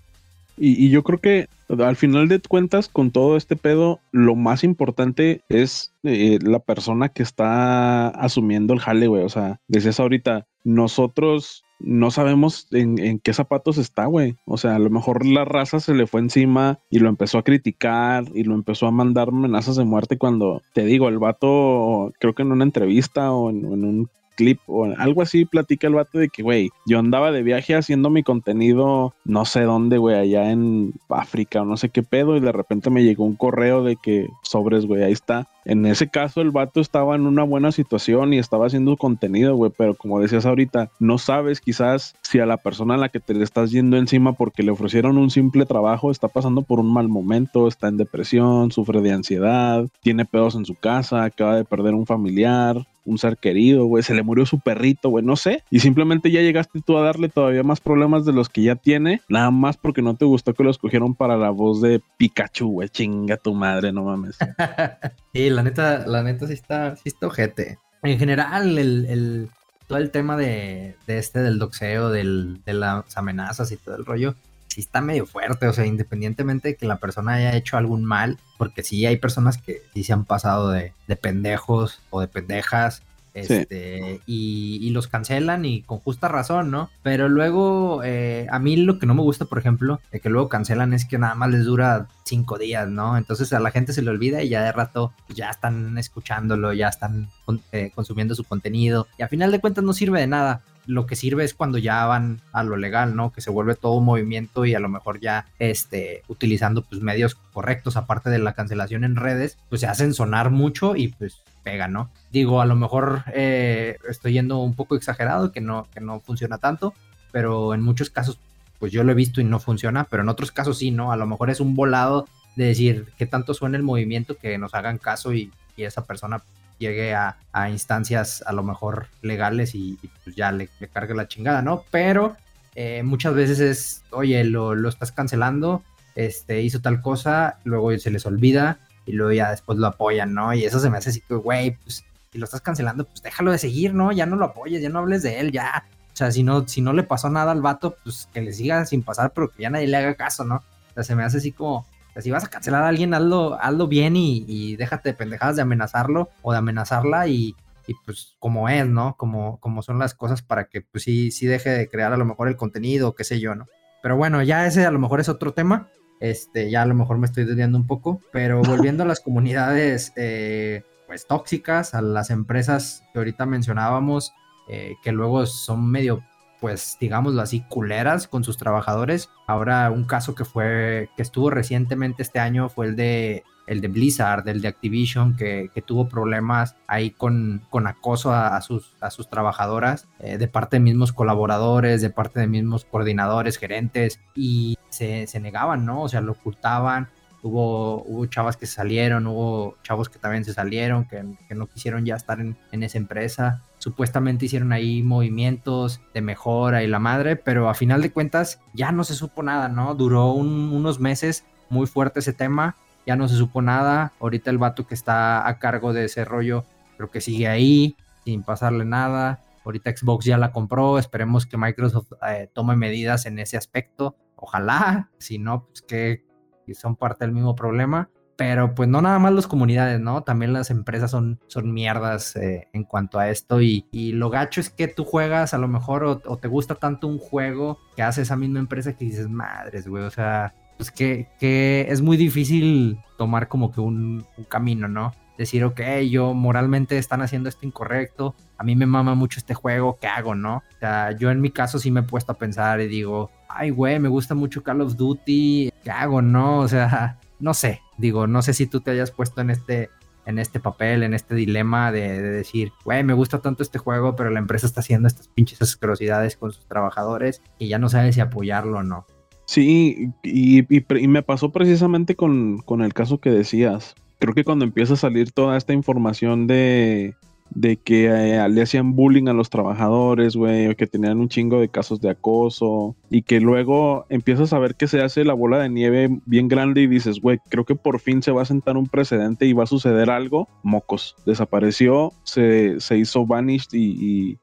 B: Y, yo creo que al final de cuentas, con todo este pedo, lo más importante es eh, la persona que está asumiendo el jale, güey. O sea, decías ahorita, nosotros no sabemos en, en, qué zapatos está, güey. O sea, a lo mejor la raza se le fue encima y lo empezó a criticar y lo empezó a mandar amenazas de muerte cuando, te digo, el vato, creo que en una entrevista o en un clip o algo así, platica el vato de que, güey, yo andaba de viaje haciendo mi contenido, no sé dónde, güey, allá en África o no sé qué pedo, y de repente me llegó un correo de que sobres, güey, ahí está. En ese caso, el vato estaba en una buena situación y estaba haciendo contenido, güey, pero como decías ahorita, no sabes quizás si a la persona a la que te le estás yendo encima porque le ofrecieron un simple trabajo está pasando por un mal momento, está en depresión, sufre de ansiedad, tiene pedos en su casa, acaba de perder un familiar, un ser querido, güey, se le murió su perrito, güey, no sé. Y simplemente ya llegaste tú a darle todavía más problemas de los que ya tiene, nada más porque no te gustó que lo escogieron para la voz de Pikachu, güey, chinga tu madre, no mames.
A: sí, la neta, la neta sí está, sí está ojete. En general, el, todo el tema de, este del doxeo, de las amenazas y todo el rollo, sí está medio fuerte, o sea, independientemente de que la persona haya hecho algún mal, porque sí hay personas que sí se han pasado de, de pendejos o de pendejas, este, y, los cancelan y con justa razón, ¿no? Pero luego, eh, a mí lo que no me gusta, por ejemplo, de que luego cancelan es que nada más les dura cinco días, ¿no? Entonces a la gente se le olvida y ya de rato ya están escuchándolo, ya están eh, consumiendo su contenido y a final de cuentas no sirve de nada lo que sirve es cuando ya van a lo legal, ¿no? Que se vuelve todo un movimiento y a lo mejor ya este, utilizando pues medios correctos, aparte de la cancelación en redes, pues se hacen sonar mucho y pues pega, ¿no? Digo, a lo mejor eh, estoy yendo un poco exagerado, que no, que no funciona tanto, pero en muchos casos pues yo lo he visto y no funciona, pero en otros casos sí, ¿no? A lo mejor es un volado de decir que tanto suena el movimiento que nos hagan caso y, y esa persona llegue a, instancias a lo mejor legales y, pues ya le, cargue la chingada, ¿no? Pero eh, muchas veces es, oye, lo, lo, estás cancelando, este, hizo tal cosa, luego se les olvida y luego ya después lo apoyan, ¿no? Y eso se me hace así que, güey, pues si lo estás cancelando, pues déjalo de seguir, ¿no? Ya no lo apoyes, ya no hables de él, ya. O sea, si no, si no le pasó nada al vato, pues que le siga sin pasar, pero que ya nadie le haga caso, ¿no? O sea, se me hace así como, si vas a cancelar a alguien, hazlo, hazlo bien y, déjate de pendejadas de amenazarlo o de amenazarla y, pues como es, ¿no? Como, como son las cosas para que pues sí, sí deje de crear a lo mejor el contenido, qué sé yo, ¿no? Pero bueno, ya ese a lo mejor es otro tema. Este, ya a lo mejor me estoy desviando un poco, pero volviendo a las comunidades eh, pues tóxicas, a las empresas que ahorita mencionábamos, eh, que luego son medio, pues digámoslo así, culeras con sus trabajadores. Ahora un caso que fue, que estuvo recientemente este año fue el de el de Blizzard, el de Activision, que, tuvo problemas ahí con, con acoso a, sus, a sus trabajadoras eh, de parte de mismos colaboradores, de parte de mismos coordinadores, gerentes, y se, negaban, ¿no? O sea, lo ocultaban. Hubo, chavas que salieron, hubo chavos que también se salieron, que, no quisieron ya estar en, esa empresa. Supuestamente hicieron ahí movimientos de mejora y la madre, pero a final de cuentas ya no se supo nada, ¿no? Duró unos meses muy fuerte ese tema ya no se supo nada. Ahorita el vato que está a cargo de ese rollo, creo que sigue ahí, sin pasarle nada. Ahorita Xbox ya la compró, esperemos que Microsoft eh, tome medidas en ese aspecto. Ojalá, si no, pues que, son parte del mismo problema. Pero pues no nada más las comunidades, ¿no? También las empresas son, son mierdas eh, en cuanto a esto. Y, lo gacho es que tú juegas a lo mejor o, o, te gusta tanto un juego que hace esa misma empresa que dices, madres, güey. O sea, pues que, que es muy difícil tomar como que un, camino, ¿no? Decir, ok, yo moralmente están haciendo esto incorrecto, a mí me mama mucho este juego, ¿qué hago, no? O sea, yo en mi caso sí me he puesto a pensar y digo, ay, güey, me gusta mucho Call of Duty, ¿qué hago, no? O sea, no sé, digo, no sé si tú te hayas puesto en este, en este papel, en este dilema de, de decir, güey, me gusta tanto este juego, pero la empresa está haciendo estas pinches asquerosidades con sus trabajadores y ya no sabe si apoyarlo o no.
B: Sí, y, me pasó precisamente con, el caso que decías. Creo que cuando empieza a salir toda esta información de, de que eh, le hacían bullying a los trabajadores, güey, que tenían un chingo de casos de acoso, y que luego empiezas a ver que se hace la bola de nieve bien grande y dices, güey, creo que por fin se va a sentar un precedente y va a suceder algo. Mocos, desapareció, se, se hizo vanished y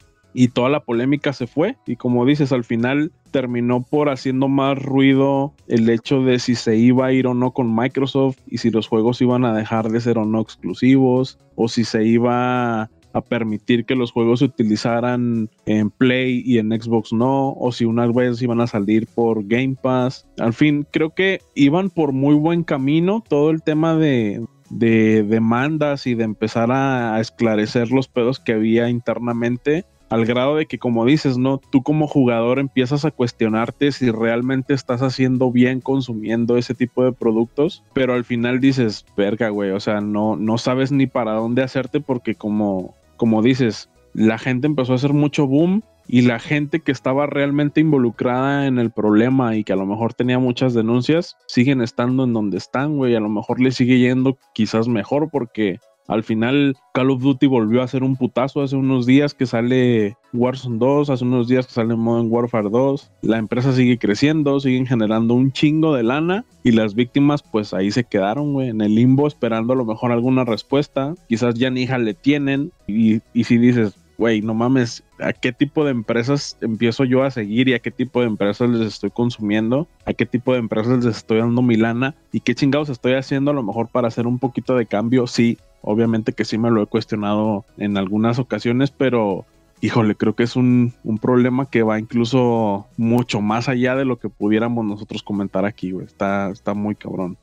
B: toda la polémica se fue. Y como dices, al final terminó por haciendo más ruido el hecho de si se iba a ir o no con Microsoft y si los juegos iban a dejar de ser o no exclusivos o si se iba a permitir que los juegos se utilizaran en Play y en Xbox no, o si unas veces iban a salir por Game Pass. Al fin, creo que iban por muy buen camino todo el tema de demandas y de empezar a esclarecer los pedos que había internamente al grado de que como dices, ¿no? Tú como jugador empiezas a cuestionarte si realmente estás haciendo bien consumiendo ese tipo de productos, pero al final dices, verga, güey, o sea, no, no sabes ni para dónde hacerte porque como, como dices, la gente empezó a hacer mucho boom y la gente que estaba realmente involucrada en el problema y que a lo mejor tenía muchas denuncias, siguen estando en donde están, güey, a lo mejor le sigue yendo quizás mejor porque al final, Call of Duty volvió a ser un putazo hace unos días que sale Warzone 2, hace unos días que sale Modern Warfare 2. La empresa sigue creciendo, siguen generando un chingo de lana y las víctimas pues ahí se quedaron, güey, en el limbo esperando a lo mejor alguna respuesta. Quizás ya ni hija le tienen y, y si dices, güey, no mames, ¿a qué tipo de empresas empiezo yo a seguir y a qué tipo de empresas les estoy consumiendo? ¿A qué tipo de empresas les estoy dando mi lana? ¿Y qué chingados estoy haciendo a lo mejor para hacer un poquito de cambio? Sí, Obviamente que sí me lo he cuestionado en algunas ocasiones, pero híjole, creo que es un, problema que va incluso mucho más allá de lo que pudiéramos nosotros comentar aquí, güey. Está, está muy cabrón.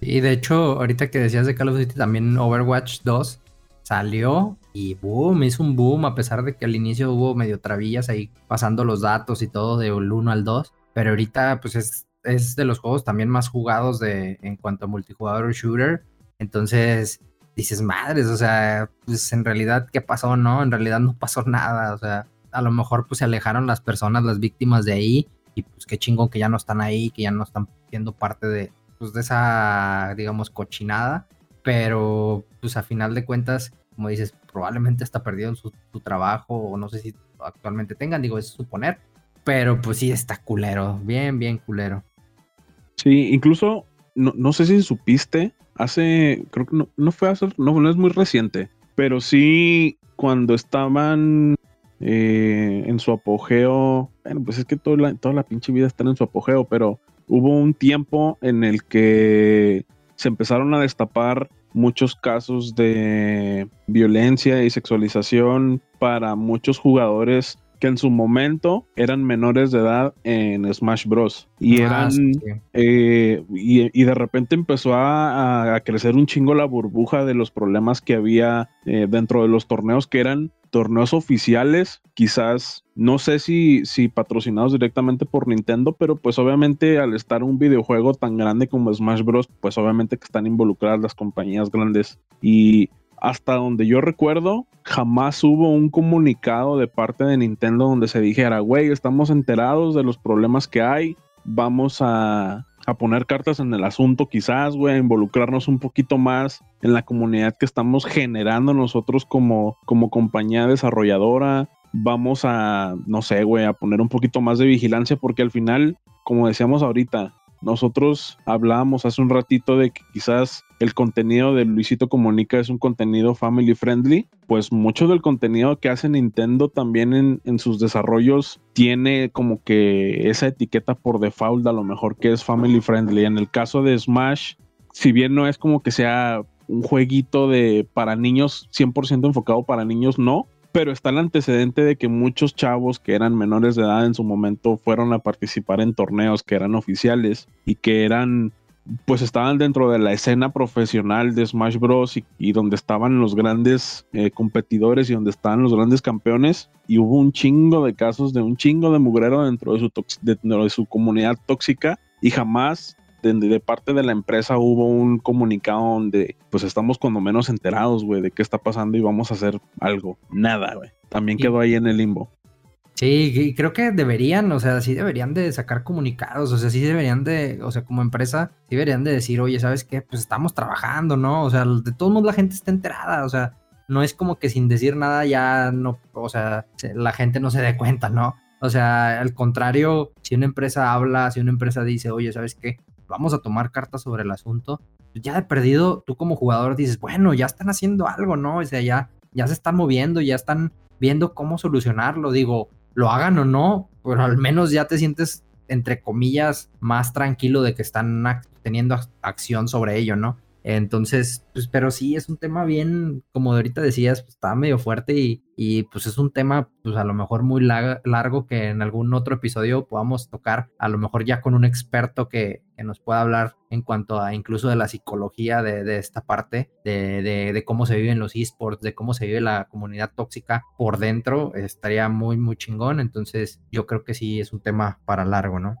A: Y de hecho, ahorita que decías de Call of Duty, también Overwatch 2 salió y boom, hizo un boom, a pesar de que al inicio hubo medio travillas ahí pasando los datos y todo del 1 al 2. Pero ahorita, pues es, es de los juegos también más jugados de, en cuanto a multijugador shooter. Entonces, dices, madres, o sea, pues en realidad, ¿qué pasó? No, en realidad no pasó nada, o sea, a lo mejor pues se alejaron las personas, las víctimas de ahí, y pues qué chingón que ya no están ahí, que ya no están siendo parte de, pues, de esa, digamos, cochinada, pero pues a final de cuentas, como dices, probablemente está perdido su, su trabajo, o no sé si actualmente tengan, digo, es suponer, pero pues sí está culero, bien, bien culero.
B: Sí, incluso, no, no sé si supiste, hace, creo que no, no fue hace, no, no es muy reciente, pero sí cuando estaban eh, en su apogeo, bueno, pues es que toda la, toda la pinche vida está en su apogeo, pero hubo un tiempo en el que se empezaron a destapar muchos casos de violencia y sexualización para muchos jugadores que en su momento eran menores de edad en Smash Bros. Y ah, eran. Eh, y, de repente empezó a, crecer un chingo la burbuja de los problemas que había eh, dentro de los torneos que eran torneos oficiales, quizás no sé si, si patrocinados directamente por Nintendo, pero pues obviamente al estar un videojuego tan grande como Smash Bros, pues obviamente que están involucradas las compañías grandes y hasta donde yo recuerdo, jamás hubo un comunicado de parte de Nintendo donde se dijera, güey, estamos enterados de los problemas que hay, vamos a, poner cartas en el asunto quizás, güey, a involucrarnos un poquito más en la comunidad que estamos generando nosotros como, como compañía desarrolladora. Vamos a, no sé, güey, a poner un poquito más de vigilancia porque al final, como decíamos ahorita, nosotros hablábamos hace un ratito de que quizás el contenido de Luisito Comunica es un contenido family friendly, pues mucho del contenido que hace Nintendo también en, sus desarrollos tiene como que esa etiqueta por default a lo mejor que es family friendly. En el caso de Smash, si bien no es como que sea un jueguito de para niños 100% enfocado para niños, no, pero está el antecedente de que muchos chavos que eran menores de edad en su momento fueron a participar en torneos que eran oficiales y que eran pues estaban dentro de la escena profesional de Smash Bros. y, donde estaban los grandes eh, competidores y donde estaban los grandes campeones. Y hubo un chingo de casos de un chingo de mugrero dentro de su, dentro de su comunidad tóxica y jamás de, parte de la empresa hubo un comunicado donde pues estamos cuando menos enterados, güey, de qué está pasando y vamos a hacer algo. Nada, güey. También quedó ahí en el limbo.
A: Sí, creo que deberían, o sea, sí deberían de sacar comunicados, o sea, sí deberían de, o sea, como empresa, sí deberían de decir, oye, ¿sabes qué? Pues estamos trabajando, ¿no? O sea, de todos modos la gente está enterada, o sea, no es como que sin decir nada ya no, o sea, la gente no se dé cuenta, ¿no? O sea, al contrario, si una empresa habla, si una empresa dice, oye, ¿sabes qué? vamos a tomar cartas sobre el asunto, ya de perdido, tú como jugador dices, bueno, ya están haciendo algo, ¿no? O sea, ya, ya se están moviendo, ya están viendo cómo solucionarlo. Digo, lo hagan o no, pero al menos ya te sientes, entre comillas, más tranquilo de que están teniendo acción sobre ello, ¿no? Entonces, pues, pero sí, es un tema bien, como ahorita decías, pues, está medio fuerte y, y, pues es un tema, pues a lo mejor muy largo que en algún otro episodio podamos tocar, a lo mejor ya con un experto que, que nos pueda hablar en cuanto a incluso de la psicología de, de esta parte, de, de, de, cómo se viven los esports, de cómo se vive la comunidad tóxica por dentro, estaría muy, muy chingón. Entonces, yo creo que sí es un tema para largo, ¿no?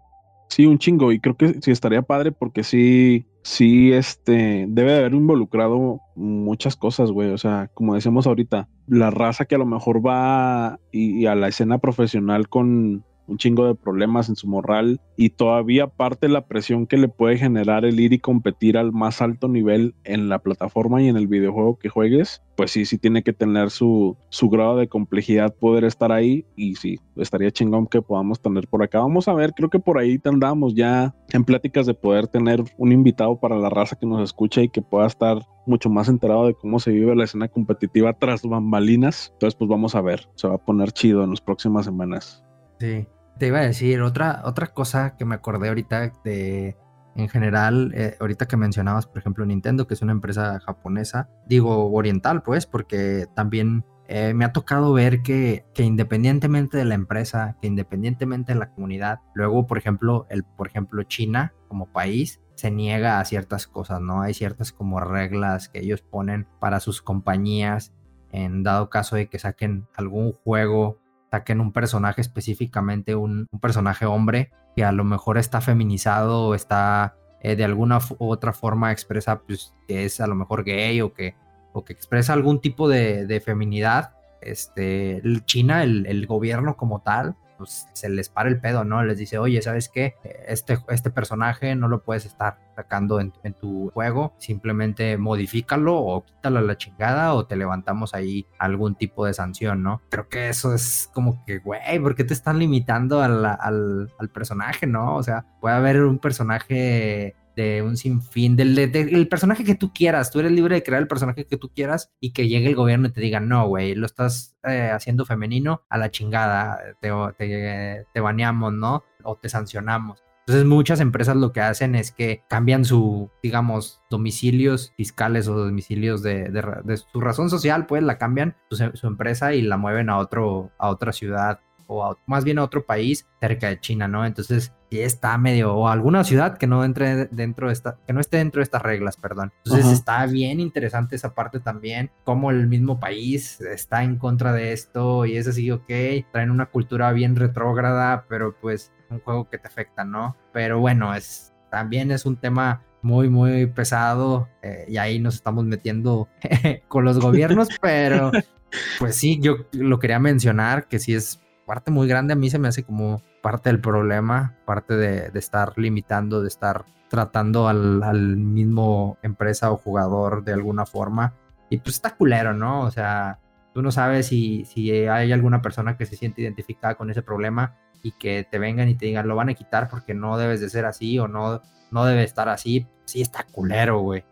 B: Sí, un chingo. Y creo que sí estaría padre porque sí, sí, este, debe de haber involucrado muchas cosas, güey. O sea, como decíamos ahorita, la raza que a lo mejor va y a la escena profesional con, un chingo de problemas en su moral y todavía parte la presión que le puede generar el ir y competir al más alto nivel en la plataforma y en el videojuego que juegues, pues sí, sí tiene que tener su, su grado de complejidad poder estar ahí y sí, estaría chingón que podamos tener por acá. Vamos a ver, creo que por ahí andamos ya en pláticas de poder tener un invitado para la raza que nos escucha y que pueda estar mucho más enterado de cómo se vive la escena competitiva tras bambalinas. Entonces, pues vamos a ver, se va a poner chido en las próximas semanas.
A: Sí, te iba a decir otra, otra cosa que me acordé ahorita de, en general, eh, ahorita que mencionabas, por ejemplo, Nintendo, que es una empresa japonesa, digo oriental, pues, porque también eh, me ha tocado ver que, que, independientemente de la empresa, que independientemente de la comunidad, luego, por ejemplo, el, por ejemplo, China como país se niega a ciertas cosas, ¿no? Hay ciertas como reglas que ellos ponen para sus compañías en dado caso de que saquen algún juego saquen un personaje específicamente, un, personaje hombre que a lo mejor está feminizado o está eh, de alguna u otra forma expresa pues, que es a lo mejor gay o que, o que expresa algún tipo de, de feminidad. Este, China, el, el, gobierno como tal, pues se les para el pedo, ¿no? Les dice, oye, ¿sabes qué? Este, este personaje no lo puedes estar sacando en, tu juego, simplemente modifícalo o quítalo a la chingada o te levantamos ahí algún tipo de sanción, ¿no? Creo que eso es como que, güey, ¿por qué te están limitando al, al personaje, no? O sea, puede haber un personaje de un sinfín, del, del, personaje que tú quieras. Tú eres libre de crear el personaje que tú quieras y que llegue el gobierno y te diga, no, güey, lo estás eh, haciendo femenino a la chingada, te, te, te baneamos, ¿no? O te sancionamos. Entonces muchas empresas lo que hacen es que cambian su, digamos, domicilios fiscales o domicilios de, de, su razón social, pues la cambian su, su, empresa y la mueven a, otro, a otra ciudad o más bien a otro país cerca de China, ¿no? Entonces, sí está medio, o alguna ciudad que no entre dentro de esta, que no esté dentro de estas reglas, perdón. Entonces está bien interesante esa parte también, como el mismo país está en contra de esto y es así, ok, traen una cultura bien retrógrada, pero pues un juego que te afecta, ¿no? Pero bueno, es también es un tema muy, muy pesado eh, y ahí nos estamos metiendo con los gobiernos, pero pues sí, yo lo quería mencionar, que sí es parte muy grande, a mí se me hace como parte del problema, parte de, estar limitando, de estar tratando al, mismo empresa o jugador de alguna forma. Y pues está culero, ¿no? O sea, tú no sabes si, si hay alguna persona que se siente identificada con ese problema y que te vengan y te digan, lo van a quitar porque no debes de ser así o no no debe estar así. Sí, está culero, güey.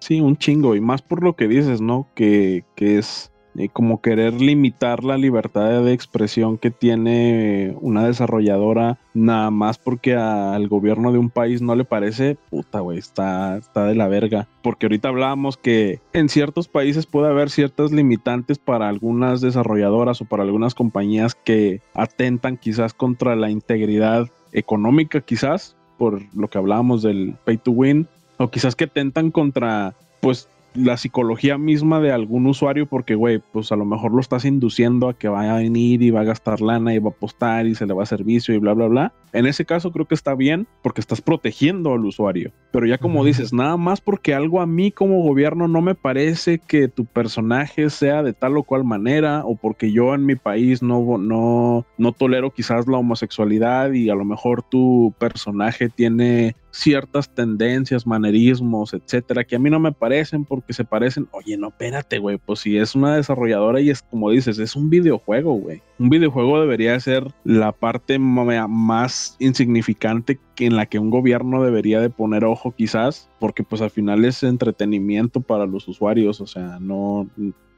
B: Sí, un chingo. Y más por lo que dices, ¿no? Que, que es eh, como querer limitar la libertad de expresión que tiene una desarrolladora nada más porque al gobierno de un país no le parece, puta, güey, está, está de la verga. Porque ahorita hablábamos que en ciertos países puede haber ciertas limitantes para algunas desarrolladoras o para algunas compañías que atentan quizás contra la integridad económica, quizás, por lo que hablábamos del pay to win, o quizás que tentan contra, pues, la psicología misma de algún usuario porque, güey, pues a lo mejor lo estás induciendo a que vaya a venir y va a gastar lana y va a apostar y se le va a servicio y bla, bla, bla. En ese caso creo que está bien porque estás protegiendo al usuario. Pero ya como dices, nada más porque algo a mí como gobierno no me parece que tu personaje sea de tal o cual manera o porque yo en mi país no, no, no tolero quizás la homosexualidad y a lo mejor tu personaje tiene ciertas tendencias, manerismos, etcétera, que a mí no me parecen porque se parecen. Oye, no, espérate, güey, pues si es una desarrolladora y es como dices, es un videojuego, güey. Un videojuego debería ser la parte más insignificante que en la que un gobierno debería de poner ojo quizás, porque pues al final es entretenimiento para los usuarios, o sea, no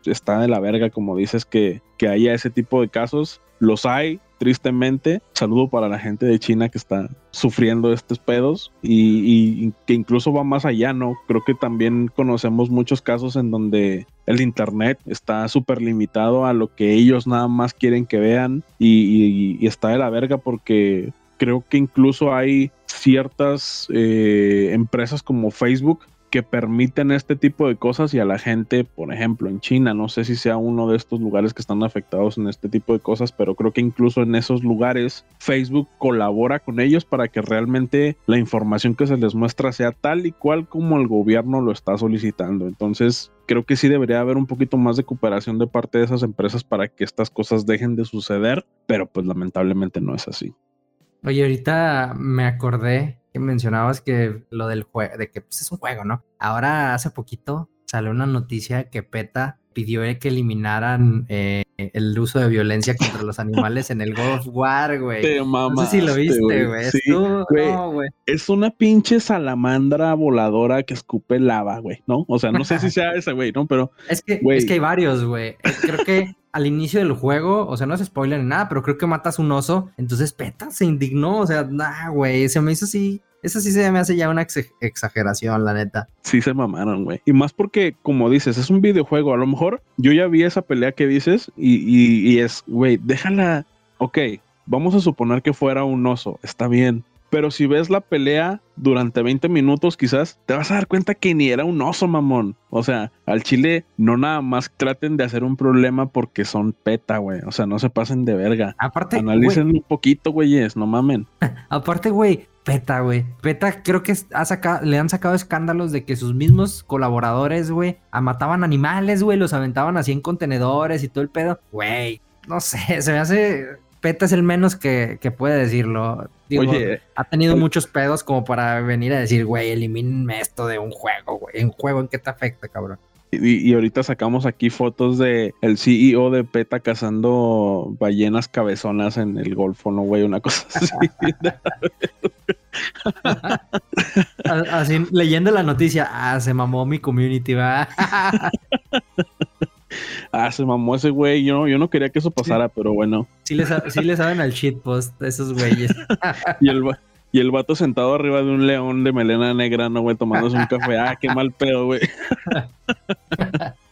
B: está de la verga como dices que, que haya ese tipo de casos. Los hay, tristemente. Saludo para la gente de China que está sufriendo estos pedos y, que incluso va más allá, ¿no? Creo que también conocemos muchos casos en donde el Internet está súper limitado a lo que ellos nada más quieren que vean y, está de la verga porque creo que incluso hay ciertas eh, empresas como Facebook que permiten este tipo de cosas y a la gente, por ejemplo, en China, no sé si sea uno de estos lugares que están afectados en este tipo de cosas, pero creo que incluso en esos lugares Facebook colabora con ellos para que realmente la información que se les muestra sea tal y cual como el gobierno lo está solicitando. Entonces, creo que sí debería haber un poquito más de cooperación de parte de esas empresas para que estas cosas dejen de suceder, pero pues lamentablemente no es así.
A: Oye, ahorita me acordé mencionabas que lo del juego, de que pues, es un juego, ¿no? Ahora hace poquito salió una noticia que PETA pidió que eliminaran eh, el uso de violencia contra los animales en el God of War, güey. no sé si lo viste,
B: güey. Es una pinche salamandra voladora que escupe lava, güey, ¿no? O sea, no sé si sea esa, güey, ¿no? Pero.
A: Es que, es que hay varios, güey. Creo que al inicio del juego, o sea, no es spoiler ni nada, pero creo que matas un oso. Entonces Peta se indignó, o sea, nah, güey, se me hizo así eso sí se me hace ya una exageración, la neta.
B: Sí se mamaron, güey. Y más porque, como dices, es un videojuego. A lo mejor yo ya vi esa pelea que dices y, y es, güey, déjala. Ok, vamos a suponer que fuera un oso. Está bien. Pero si ves la pelea durante 20 minutos, quizás te vas a dar cuenta que ni era un oso, mamón. O sea, al chile no nada más traten de hacer un problema porque son peta, güey. O sea, no se pasen de verga. Aparte, analicen un poquito, güeyes, no mamen.
A: Aparte, güey, Peta, güey. Peta creo que ha sacado, le han sacado escándalos de que sus mismos colaboradores, güey, mataban animales, güey, los aventaban así en contenedores y todo el pedo. Güey, no sé, se me hace Peta es el menos que, puede decirlo. Oye, ha tenido muchos pedos como para venir a decir, güey, elimínenme esto de un juego, güey. ¿En juego en qué te afecta, cabrón?
B: Y, ahorita sacamos aquí fotos de el CEO de PETA cazando ballenas cabezonas en el Golfo, ¿no, güey? Una cosa
A: así. así, leyendo la noticia, ah, se mamó mi community, va.
B: Ah, se mamó ese güey. Yo, yo no quería que eso pasara, pero bueno.
A: Sí le, saben al shitpost esos güeyes.
B: y, el, y el vato sentado arriba de un león de melena negra, ¿no, güey? Tomándose un café. Ah, qué mal pedo, güey.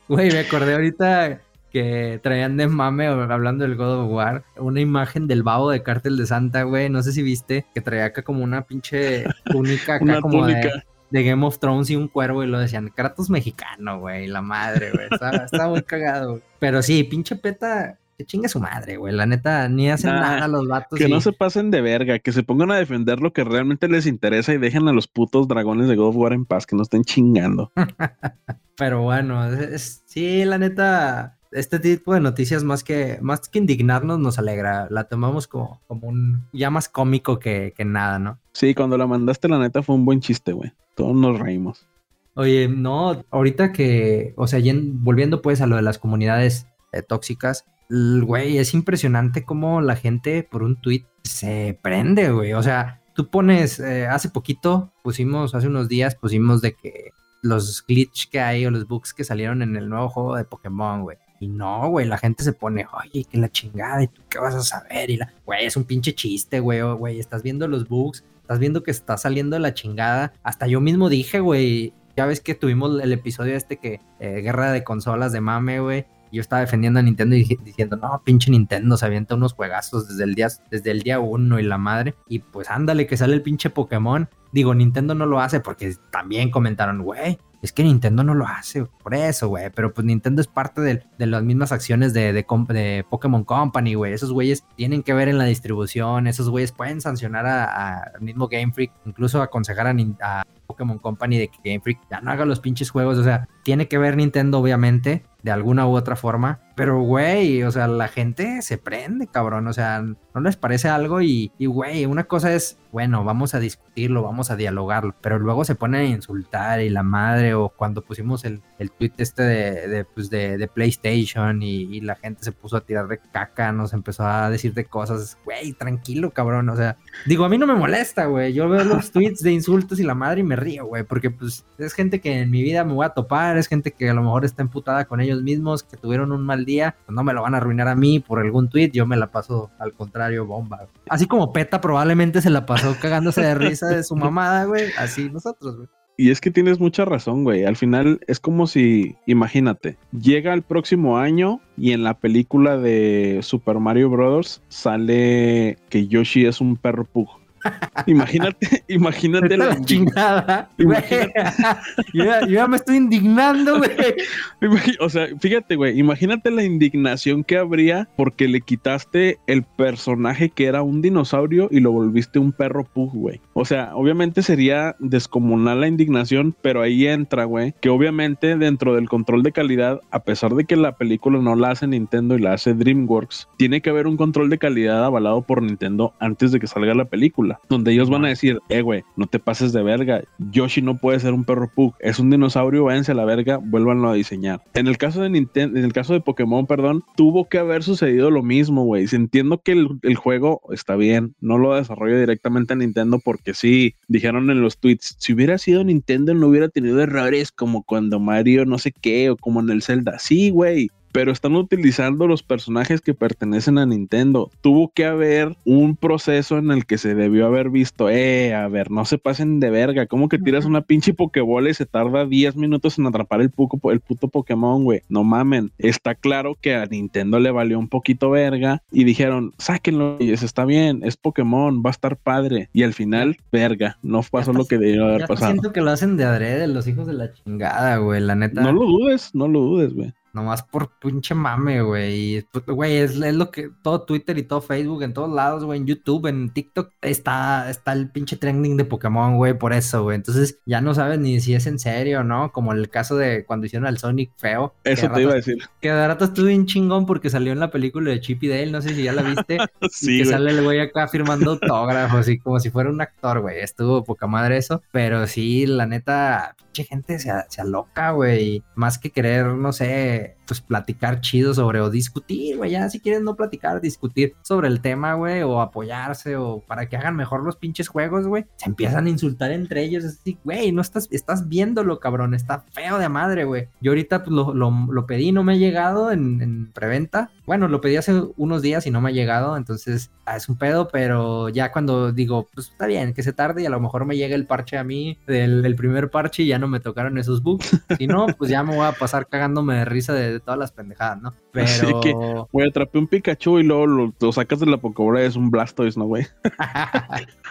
A: Güey, me acordé ahorita que traían de mame, hablando del God of War, una imagen del babo de Cártel de Santa, güey. No sé si viste, que traía acá como una pinche túnica acá como De, Game of Thrones y un cuervo y lo decían, Kratos mexicano, güey, la madre, güey. Estaba, muy cagado. Pero sí, pinche peta, que chingue su madre, güey. La neta, ni hacen nada los vatos.
B: Que no se pasen de verga, que se pongan a defender lo que realmente les interesa y dejen a los putos dragones de God of War en paz, que no estén chingando.
A: Pero bueno, sí, la neta, este tipo de noticias más que, más que indignarnos nos alegra. La tomamos como, como un ya más cómico que, nada, ¿no?
B: Sí, cuando la mandaste la neta fue un buen chiste, güey. Todos nos reímos.
A: Oye, no, ahorita que, o sea, volviendo pues a lo de las comunidades eh, tóxicas, güey, es impresionante cómo la gente por un tweet se prende, güey. O sea, tú pones, eh, hace poquito pusimos, hace unos días pusimos de que los glitch que hay o los bugs que salieron en el nuevo juego de Pokémon, güey. Y no, güey, la gente se pone, oye, que la chingada, ¿y tú qué vas a saber? Y la, güey, es un pinche chiste, güey, güey, estás viendo los bugs, estás viendo que está saliendo la chingada. Hasta yo mismo dije, güey, ya ves que tuvimos el episodio este que, eh, guerra de consolas de mame, güey. Yo estaba defendiendo a Nintendo y diciendo, no, pinche Nintendo se avienta unos juegazos desde el día, desde el día uno y la madre. Y pues ándale, que sale el pinche Pokémon. Digo, Nintendo no lo hace porque también comentaron, güey, es que Nintendo no lo hace por eso, güey. Pero pues Nintendo es parte de, las mismas acciones de, de, Pokémon Company, güey. Esos güeyes tienen que ver en la distribución. Esos güeyes pueden sancionar al mismo Game Freak. Incluso aconsejar a, a Pokémon Company de que Game Freak ya no haga los pinches juegos. O sea, tiene que ver Nintendo, obviamente de alguna u otra forma. Pero, güey, o sea, la gente se prende, cabrón. O sea, no les parece algo y, güey, una cosa es, bueno, vamos a discutirlo, vamos a dialogarlo, pero luego se ponen a insultar y la madre, o cuando pusimos el, el tweet este de, de, pues de, PlayStation y, la gente se puso a tirar de caca, nos empezó a decir de cosas, güey, tranquilo, cabrón. O sea, digo, a mí no me molesta, güey. Yo veo los tweets de insultos y la madre y me río, güey, porque pues es gente que en mi vida me voy a topar, es gente que a lo mejor está emputada con ellos mismos, que tuvieron un mal día, pues no me lo van a arruinar a mí por algún tweet, yo me la paso al contrario bomba. Así como Peta probablemente se la pasó cagándose de risa de su mamada, güey, así nosotros, güey.
B: Y es que tienes mucha razón, güey. Al final es como si, imagínate, llega el próximo año y en la película de Super Mario Bros. sale que Yoshi es un perro pug. Imagínate, imagínate
A: la, chingada. yo, ya, me estoy indignando, güey.
B: O sea, fíjate, güey, imagínate la indignación que habría porque le quitaste el personaje que era un dinosaurio y lo volviste un perro pug, güey. O sea, obviamente sería descomunal la indignación, pero ahí entra, güey, que obviamente dentro del control de calidad, a pesar de que la película no la hace Nintendo y la hace DreamWorks, tiene que haber un control de calidad avalado por Nintendo antes de que salga la película donde ellos van a decir, eh, güey, no te pases de verga, Yoshi no puede ser un perro Pug, es un dinosaurio, váyanse a la verga, vuélvanlo a diseñar. En el caso de Nintendo, en el caso de Pokémon, perdón, tuvo que haber sucedido lo mismo, güey. Entiendo que el, juego está bien, no lo desarrolla directamente a Nintendo porque sí, dijeron en los tweets, si hubiera sido Nintendo no hubiera tenido errores como cuando Mario no sé qué o como en el Zelda. Sí, güey, pero están utilizando los personajes que pertenecen a Nintendo. Tuvo que haber un proceso en el que se debió haber visto, eh, a ver, no se pasen de verga, ¿cómo que tiras una pinche Pokébola y se tarda 10 minutos en atrapar el, el puto Pokémon, güey? No mamen. Está claro que a Nintendo le valió un poquito verga y dijeron, sáquenlo, y eso está bien, es Pokémon, va a estar padre. Y al final, verga, no pasó lo que debió haber pasado.
A: Siento que lo hacen de adrede los hijos de la chingada, güey, la neta.
B: No lo dudes, no lo dudes, güey.
A: Nomás por pinche mame, güey. Pues, güey, es, lo que todo Twitter y todo Facebook, en todos lados, güey, en YouTube, en TikTok, está, está el pinche trending de Pokémon, güey, por eso, güey. Entonces ya no sabes ni si es en serio no, como el caso de cuando hicieron al Sonic feo.
B: Eso te iba a decir.
A: Que de rato estuvo bien chingón porque salió en la película de Chip y Dale, no sé si ya la viste. sí, y que sale el güey acá firmando autógrafos, así como si fuera un actor, güey. Estuvo poca madre eso, pero sí, la neta, pinche gente se, se aloca, güey. Más que querer, no sé, pues platicar chido sobre o discutir, güey, ya si quieren no platicar, discutir sobre el tema, güey, o apoyarse o para que hagan mejor los pinches juegos, güey, se empiezan a insultar entre ellos, así, güey, no estás, estás viéndolo, cabrón, está feo de madre, güey. Yo ahorita pues, lo, lo, pedí, no me ha llegado en, en, preventa, bueno, lo pedí hace unos días y no me ha llegado, entonces ah, es un pedo, pero ya cuando digo, pues está bien, que se tarde y a lo mejor me llega el parche a mí, del, primer parche y ya no me tocaron esos bugs. Si no, pues ya me voy a pasar cagándome de risa de, todas las pendejadas, ¿no?
B: Pero. Así que, güey, atrapé un Pikachu y luego lo, sacas de la Pokébola y es un Blastoise, ¿no, güey?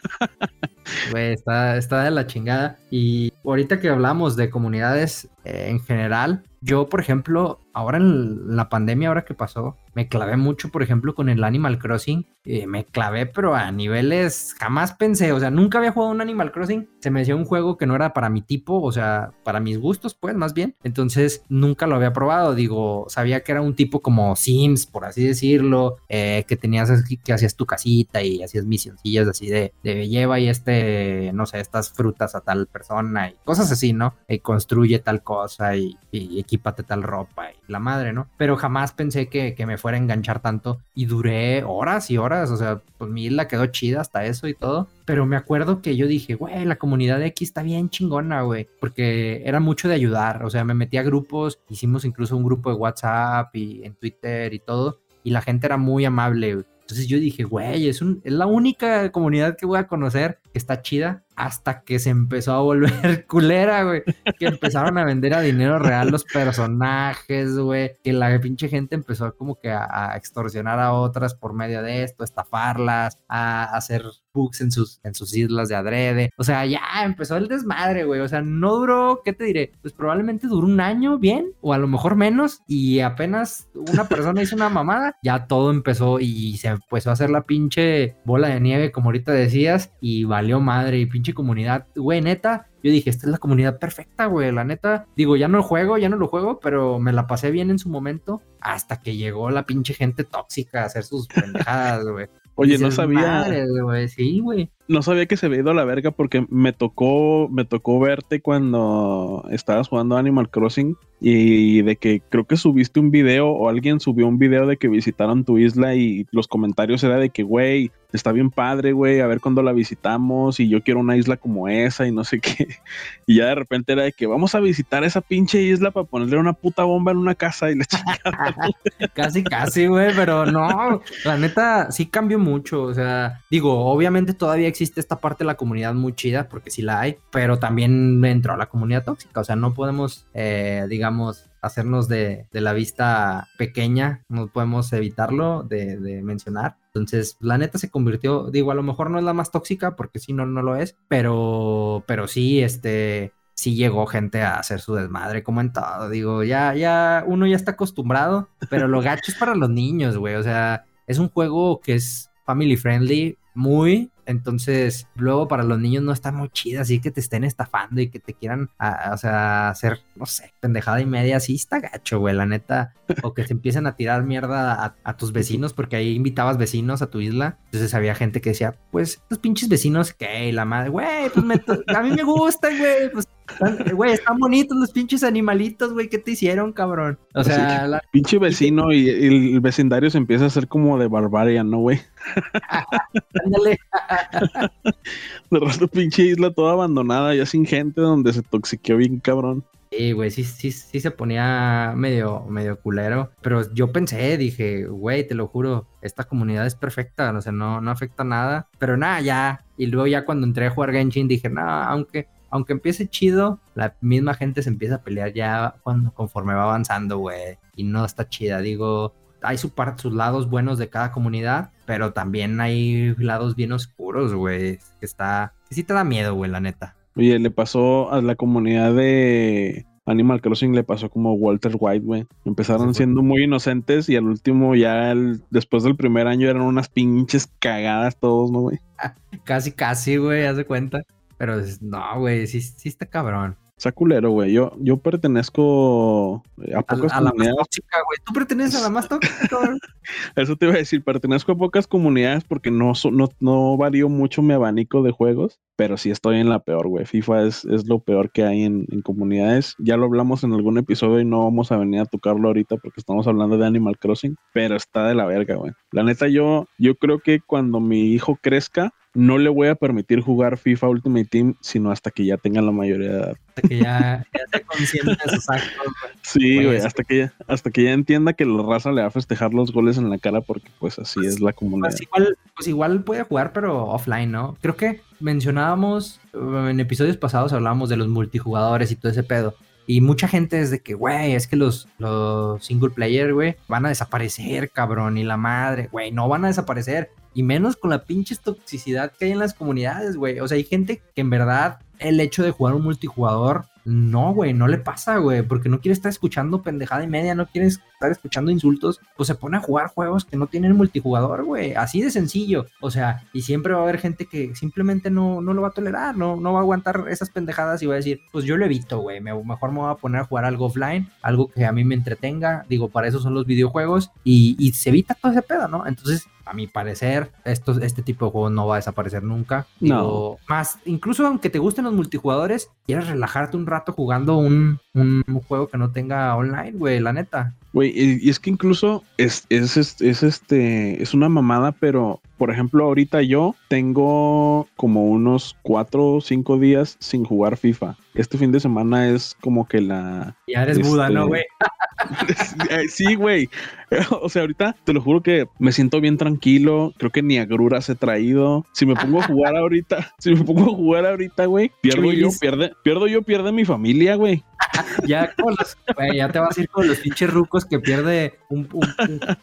A: Güey, está, está de la chingada. Y ahorita que hablamos de comunidades eh, en general, yo, por ejemplo, ahora en la pandemia, ahora que pasó, me clavé mucho, por ejemplo, con el Animal Crossing. Eh, me clavé, pero a niveles jamás pensé, o sea, nunca había jugado un Animal Crossing. Se me hacía un juego que no era para mi tipo, o sea, para mis gustos, pues, más bien. Entonces, nunca lo había probado. Digo, sabía que era un tipo como Sims, por así decirlo, eh, que tenías que hacías tu casita y hacías misioncillas así de, lleva y este, no sé, estas frutas a tal persona y cosas así, ¿no? Y construye tal cosa y, y equípate tal ropa y la madre, ¿no? Pero jamás pensé que, que me fuera a enganchar tanto y duré horas y horas, o sea, pues mi isla quedó chida hasta eso y todo, pero me acuerdo que yo dije, güey, la comunidad de aquí está bien chingona, güey, porque era mucho de ayudar, o sea, me metí a grupos, hicimos incluso un grupo de WhatsApp y en Twitter y todo, y la gente era muy amable, Entonces yo dije, güey, es, un, es la única comunidad que voy a conocer que está chida hasta que se empezó a volver culera, güey. Que empezaron a vender a dinero real los personajes, güey. Que la pinche gente empezó como que a, extorsionar a otras por medio de esto, estafarlas, a, hacer bugs en sus, en sus islas de adrede. O sea, ya empezó el desmadre, güey. O sea, no duró, ¿qué te diré? Pues probablemente duró un año bien, o a lo mejor menos. Y apenas una persona hizo una mamada, ya todo empezó y se empezó a hacer la pinche bola de nieve, como ahorita decías, y valió madre. Y pinche comunidad, güey, neta, yo dije, esta es la comunidad perfecta, güey, la neta, digo, ya no lo juego, ya no lo juego, pero me la pasé bien en su momento hasta que llegó la pinche gente tóxica a hacer sus pendejadas, güey.
B: Oye, no sabía.
A: sí, güey.
B: No sabía que se había ido a la verga porque me tocó, me tocó verte cuando estabas jugando Animal Crossing y de que creo que subiste un video o alguien subió un video de que visitaron tu isla y los comentarios era de que, güey, está bien padre, güey, a ver cuándo la visitamos y yo quiero una isla como esa y no sé qué. Y ya de repente era de que vamos a visitar esa pinche isla para ponerle una puta bomba en una casa y le
A: Casi, casi, güey, pero no, la neta sí cambió mucho, o sea, digo, obviamente todavía existe esta parte de la comunidad muy chida, porque sí la hay, pero también entró la comunidad tóxica, o sea, no podemos, eh, digamos, hacernos de, la vista pequeña, no podemos evitarlo de, mencionar. Entonces, la neta se convirtió, digo, a lo mejor no es la más tóxica, porque si no, no lo es, pero, pero sí, este, sí llegó gente a hacer su desmadre, como en todo. Digo, ya, ya, uno ya está acostumbrado, pero lo gacho es para los niños, güey. O sea, es un juego que es family friendly, muy. Entonces, luego para los niños no está muy chido, así que te estén estafando y que te quieran, o sea, hacer, no sé, pendejada y media, así está gacho, güey, la neta. O que se empiecen a tirar mierda a, tus vecinos, porque ahí invitabas vecinos a tu isla. Entonces había gente que decía, pues, estos pinches vecinos, ¿qué? La madre, güey, pues a mí me gustan, güey, pues Güey, están bonitos los pinches animalitos, güey. ¿Qué te hicieron, cabrón?
B: O sea, la... pinche vecino y el vecindario se empieza a hacer como de barbaria, ¿no, güey? Ándale. de rato, pinche isla toda abandonada, ya sin gente, donde se toxiqueó bien, cabrón.
A: Sí, güey, sí, sí, sí se ponía medio, medio culero. Pero yo pensé, dije, güey, te lo juro, esta comunidad es perfecta, o sea, no, no afecta nada. Pero nada, ya. Y luego ya cuando entré a jugar Genshin dije, no, aunque aunque empiece chido, la misma gente se empieza a pelear ya cuando conforme va avanzando, güey. Y no está chida. Digo, hay su sus lados buenos de cada comunidad, pero también hay lados bien oscuros, güey. Que está. Que sí te da miedo, güey, la neta.
B: Oye, le pasó a la comunidad de Animal Crossing, le pasó como Walter White, güey. Empezaron siendo muy inocentes y al último, ya después del primer año, eran unas pinches cagadas todos, ¿no, güey?
A: casi, casi, güey, haz de cuenta. Pero no, güey, sí, sí está cabrón.
B: Está culero, güey. Yo, yo pertenezco a pocas
A: a, comunidades. La más tóxica, güey. ¿Tú perteneces a la más tóxica?
B: Eso te iba a decir. Pertenezco a pocas comunidades porque no, no, no varío mucho mi abanico de juegos, pero sí estoy en la peor, güey. FIFA es, es lo peor que hay en, en, comunidades. Ya lo hablamos en algún episodio y no vamos a venir a tocarlo ahorita porque estamos hablando de Animal Crossing, pero está de la verga, güey. La neta, yo, yo creo que cuando mi hijo crezca, no le voy a permitir jugar FIFA Ultimate Team sino hasta que ya tenga la mayoría de edad.
A: Hasta que ya, esté consciente de sus actos,
B: Sí, güey, hasta que ya, hasta que ya entienda que la raza le va a festejar los goles en la cara porque pues así es la comunidad.
A: Pues igual, pues igual puede jugar pero offline, ¿no? Creo que mencionábamos en episodios pasados hablábamos de los multijugadores y todo ese pedo. Y mucha gente es de que, güey, es que los, los single player, güey, van a desaparecer, cabrón, y la madre, güey, no van a desaparecer. Y menos con la pinche toxicidad que hay en las comunidades, güey. O sea, hay gente que en verdad el hecho de jugar un multijugador no, güey, no le pasa, güey, porque no quiere estar escuchando pendejada y media, no quiere estar escuchando insultos, pues se pone a jugar juegos que no tienen multijugador, güey, así de sencillo. O sea, y siempre va a haber gente que simplemente no, no lo va a tolerar, no, no va a aguantar esas pendejadas y va a decir, pues yo lo evito, güey, mejor me voy a poner a jugar algo offline, algo que a mí me entretenga, digo, para eso son los videojuegos y, y se evita todo ese pedo, ¿no? Entonces, a mi parecer, esto, este tipo de juego no va a desaparecer nunca. no. Más, incluso aunque te gusten los multijugadores, quieres relajarte un rato jugando un, un juego que no tenga online, güey, la neta.
B: Güey, y, es que incluso es, es, es, este, es una mamada, pero por ejemplo, ahorita yo tengo como unos cuatro o cinco días sin jugar FIFA. Este fin de semana es como que la.
A: Ya eres Buda, ¿no, güey?
B: Eh, sí, güey. O sea, ahorita te lo juro que me siento bien tranquilo. Creo que ni agruras he traído. Si me pongo a jugar ahorita, si me pongo a jugar ahorita, güey, pierdo yo, pierde, pierdo yo, pierde mi familia, güey.
A: ya, ya te vas a ir con los pinches rucos que pierde un,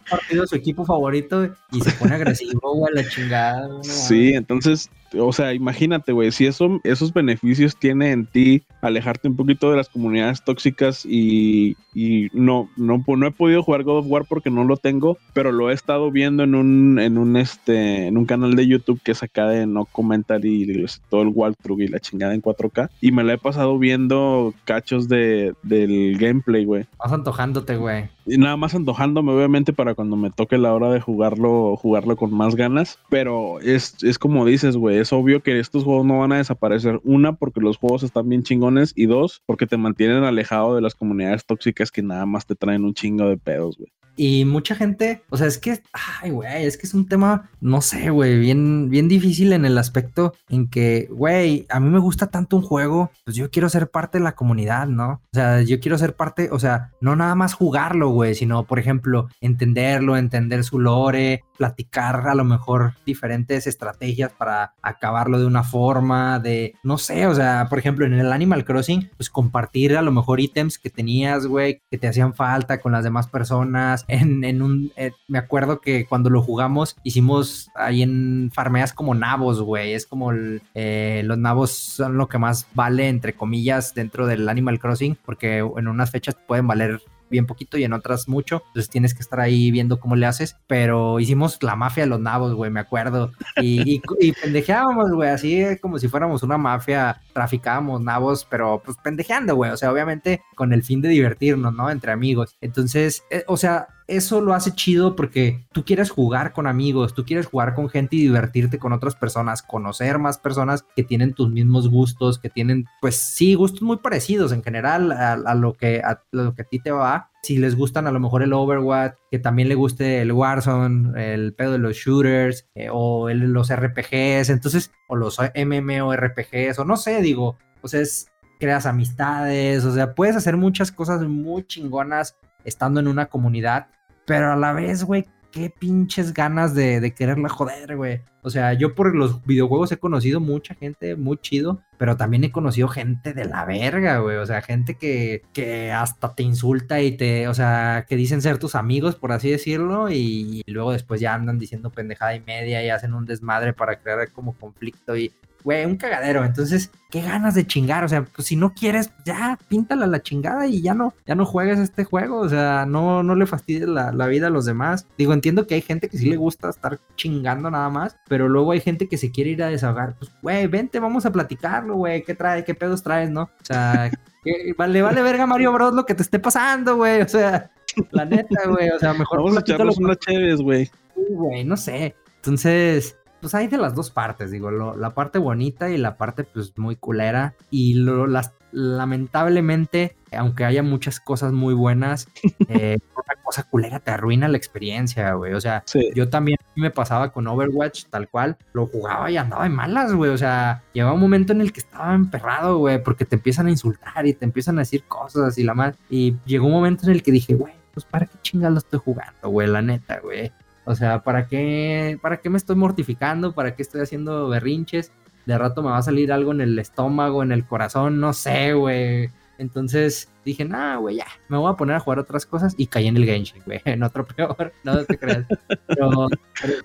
A: partido de su equipo favorito y se pone agresivo, güey, la chingada.
B: sí, entonces o sea, imagínate, güey, si eso, esos beneficios tiene en ti alejarte un poquito de las comunidades tóxicas y, y no, no, no he podido jugar God of War porque no lo tengo, pero lo he estado viendo en un, en un, este, en un canal de YouTube que es acá de no comentar y todo el walkthrough y la chingada en 4K y me la he pasado viendo cachos de, del gameplay, güey.
A: Vas antojándote, güey.
B: Y nada más antojándome, obviamente, para cuando me toque la hora de jugarlo, jugarlo con más ganas, pero es, es como dices, güey, es obvio que estos juegos no van a desaparecer. Una, porque los juegos están bien chingones. Y dos, porque te mantienen alejado de las comunidades tóxicas que nada más te traen un chingo de pedos, güey.
A: Y mucha gente, o sea, es que, ay, güey, es que es un tema, no sé, güey, bien, bien difícil en el aspecto en que, güey, a mí me gusta tanto un juego, pues yo quiero ser parte de la comunidad, ¿no? O sea, yo quiero ser parte, o sea, no nada más jugarlo, güey, sino, por ejemplo, entenderlo, entender su lore, platicar a lo mejor diferentes estrategias para acabarlo de una forma, de, no sé, o sea, por ejemplo, en el Animal Crossing, pues compartir a lo mejor ítems que tenías, güey, que te hacían falta con las demás personas. En, en un, eh, me acuerdo que cuando lo jugamos, hicimos ahí en farmeas como nabos, güey, es como eh, los nabos son lo que más vale, entre comillas, dentro del Animal Crossing, porque en unas fechas pueden valer bien poquito y en otras mucho. Entonces tienes que estar ahí viendo cómo le haces. Pero hicimos la mafia de los nabos, güey, me acuerdo. Y, y, pendejeábamos, güey, así como si fuéramos una mafia, traficábamos nabos, pero pues pendejeando, güey. O sea, obviamente con el fin de divertirnos, ¿no? Entre amigos. Entonces, eh, o sea, eso lo hace chido porque tú quieres jugar con amigos, tú quieres jugar con gente y divertirte con otras personas, conocer más personas que tienen tus mismos gustos, que tienen, pues sí, gustos muy parecidos en general a, lo, que, a lo que a ti te va. Si les gustan a lo mejor el Overwatch, que también le guste el Warzone, el pedo de los shooters eh, o los RPGs, entonces, o los MMORPGs, o no sé, digo, o sea, es, creas amistades, o sea, puedes hacer muchas cosas muy chingonas estando en una comunidad pero a la vez, güey, qué pinches ganas de, de quererla joder, güey. O sea, yo por los videojuegos he conocido mucha gente muy chido, pero también he conocido gente de la verga, güey. O sea, gente que, que hasta te insulta y te, o sea, que dicen ser tus amigos, por así decirlo, y, y luego después ya andan diciendo pendejada y media y hacen un desmadre para crear como conflicto y güey, un cagadero. Entonces, qué ganas de chingar. O sea, pues si no quieres, ya píntala la chingada y ya no, ya no juegues este juego. O sea, no, no le fastidies la, vida a los demás. Digo, entiendo que hay gente que sí le gusta estar chingando nada más, pero luego hay gente que se quiere ir a desahogar. Pues, güey, vente, vamos a platicarlo, güey. ¿Qué trae? ¿Qué pedos traes, no? O sea, vale, vale verga Mario Bros lo que te esté pasando, güey. O sea, la neta, güey. O sea, mejor.
B: Vamos a echarnos unas chéves, güey.
A: Güey, no sé. Entonces, pues hay de las dos partes, digo, la parte bonita y la parte pues muy culera. Y lo, las, lamentablemente, aunque haya muchas cosas muy buenas, eh, una cosa culera te arruina la experiencia, güey. O sea, yo también me pasaba con Overwatch tal cual, lo jugaba y andaba de malas, güey. O sea, llegaba un momento en el que estaba emperrado, güey, porque te empiezan a insultar y te empiezan a decir cosas y la más. Y llegó un momento en el que dije, güey, pues para qué chingas lo estoy jugando, güey, la neta, güey. O sea, ¿para qué, ¿para qué me estoy mortificando? ¿Para qué estoy haciendo berrinches? de rato me va a salir algo en el estómago, en el corazón, no sé, güey. Entonces dije, nah, güey, ya, me voy a poner a jugar otras cosas y caí en el Genshin, güey, en otro peor, no te creas. Pero,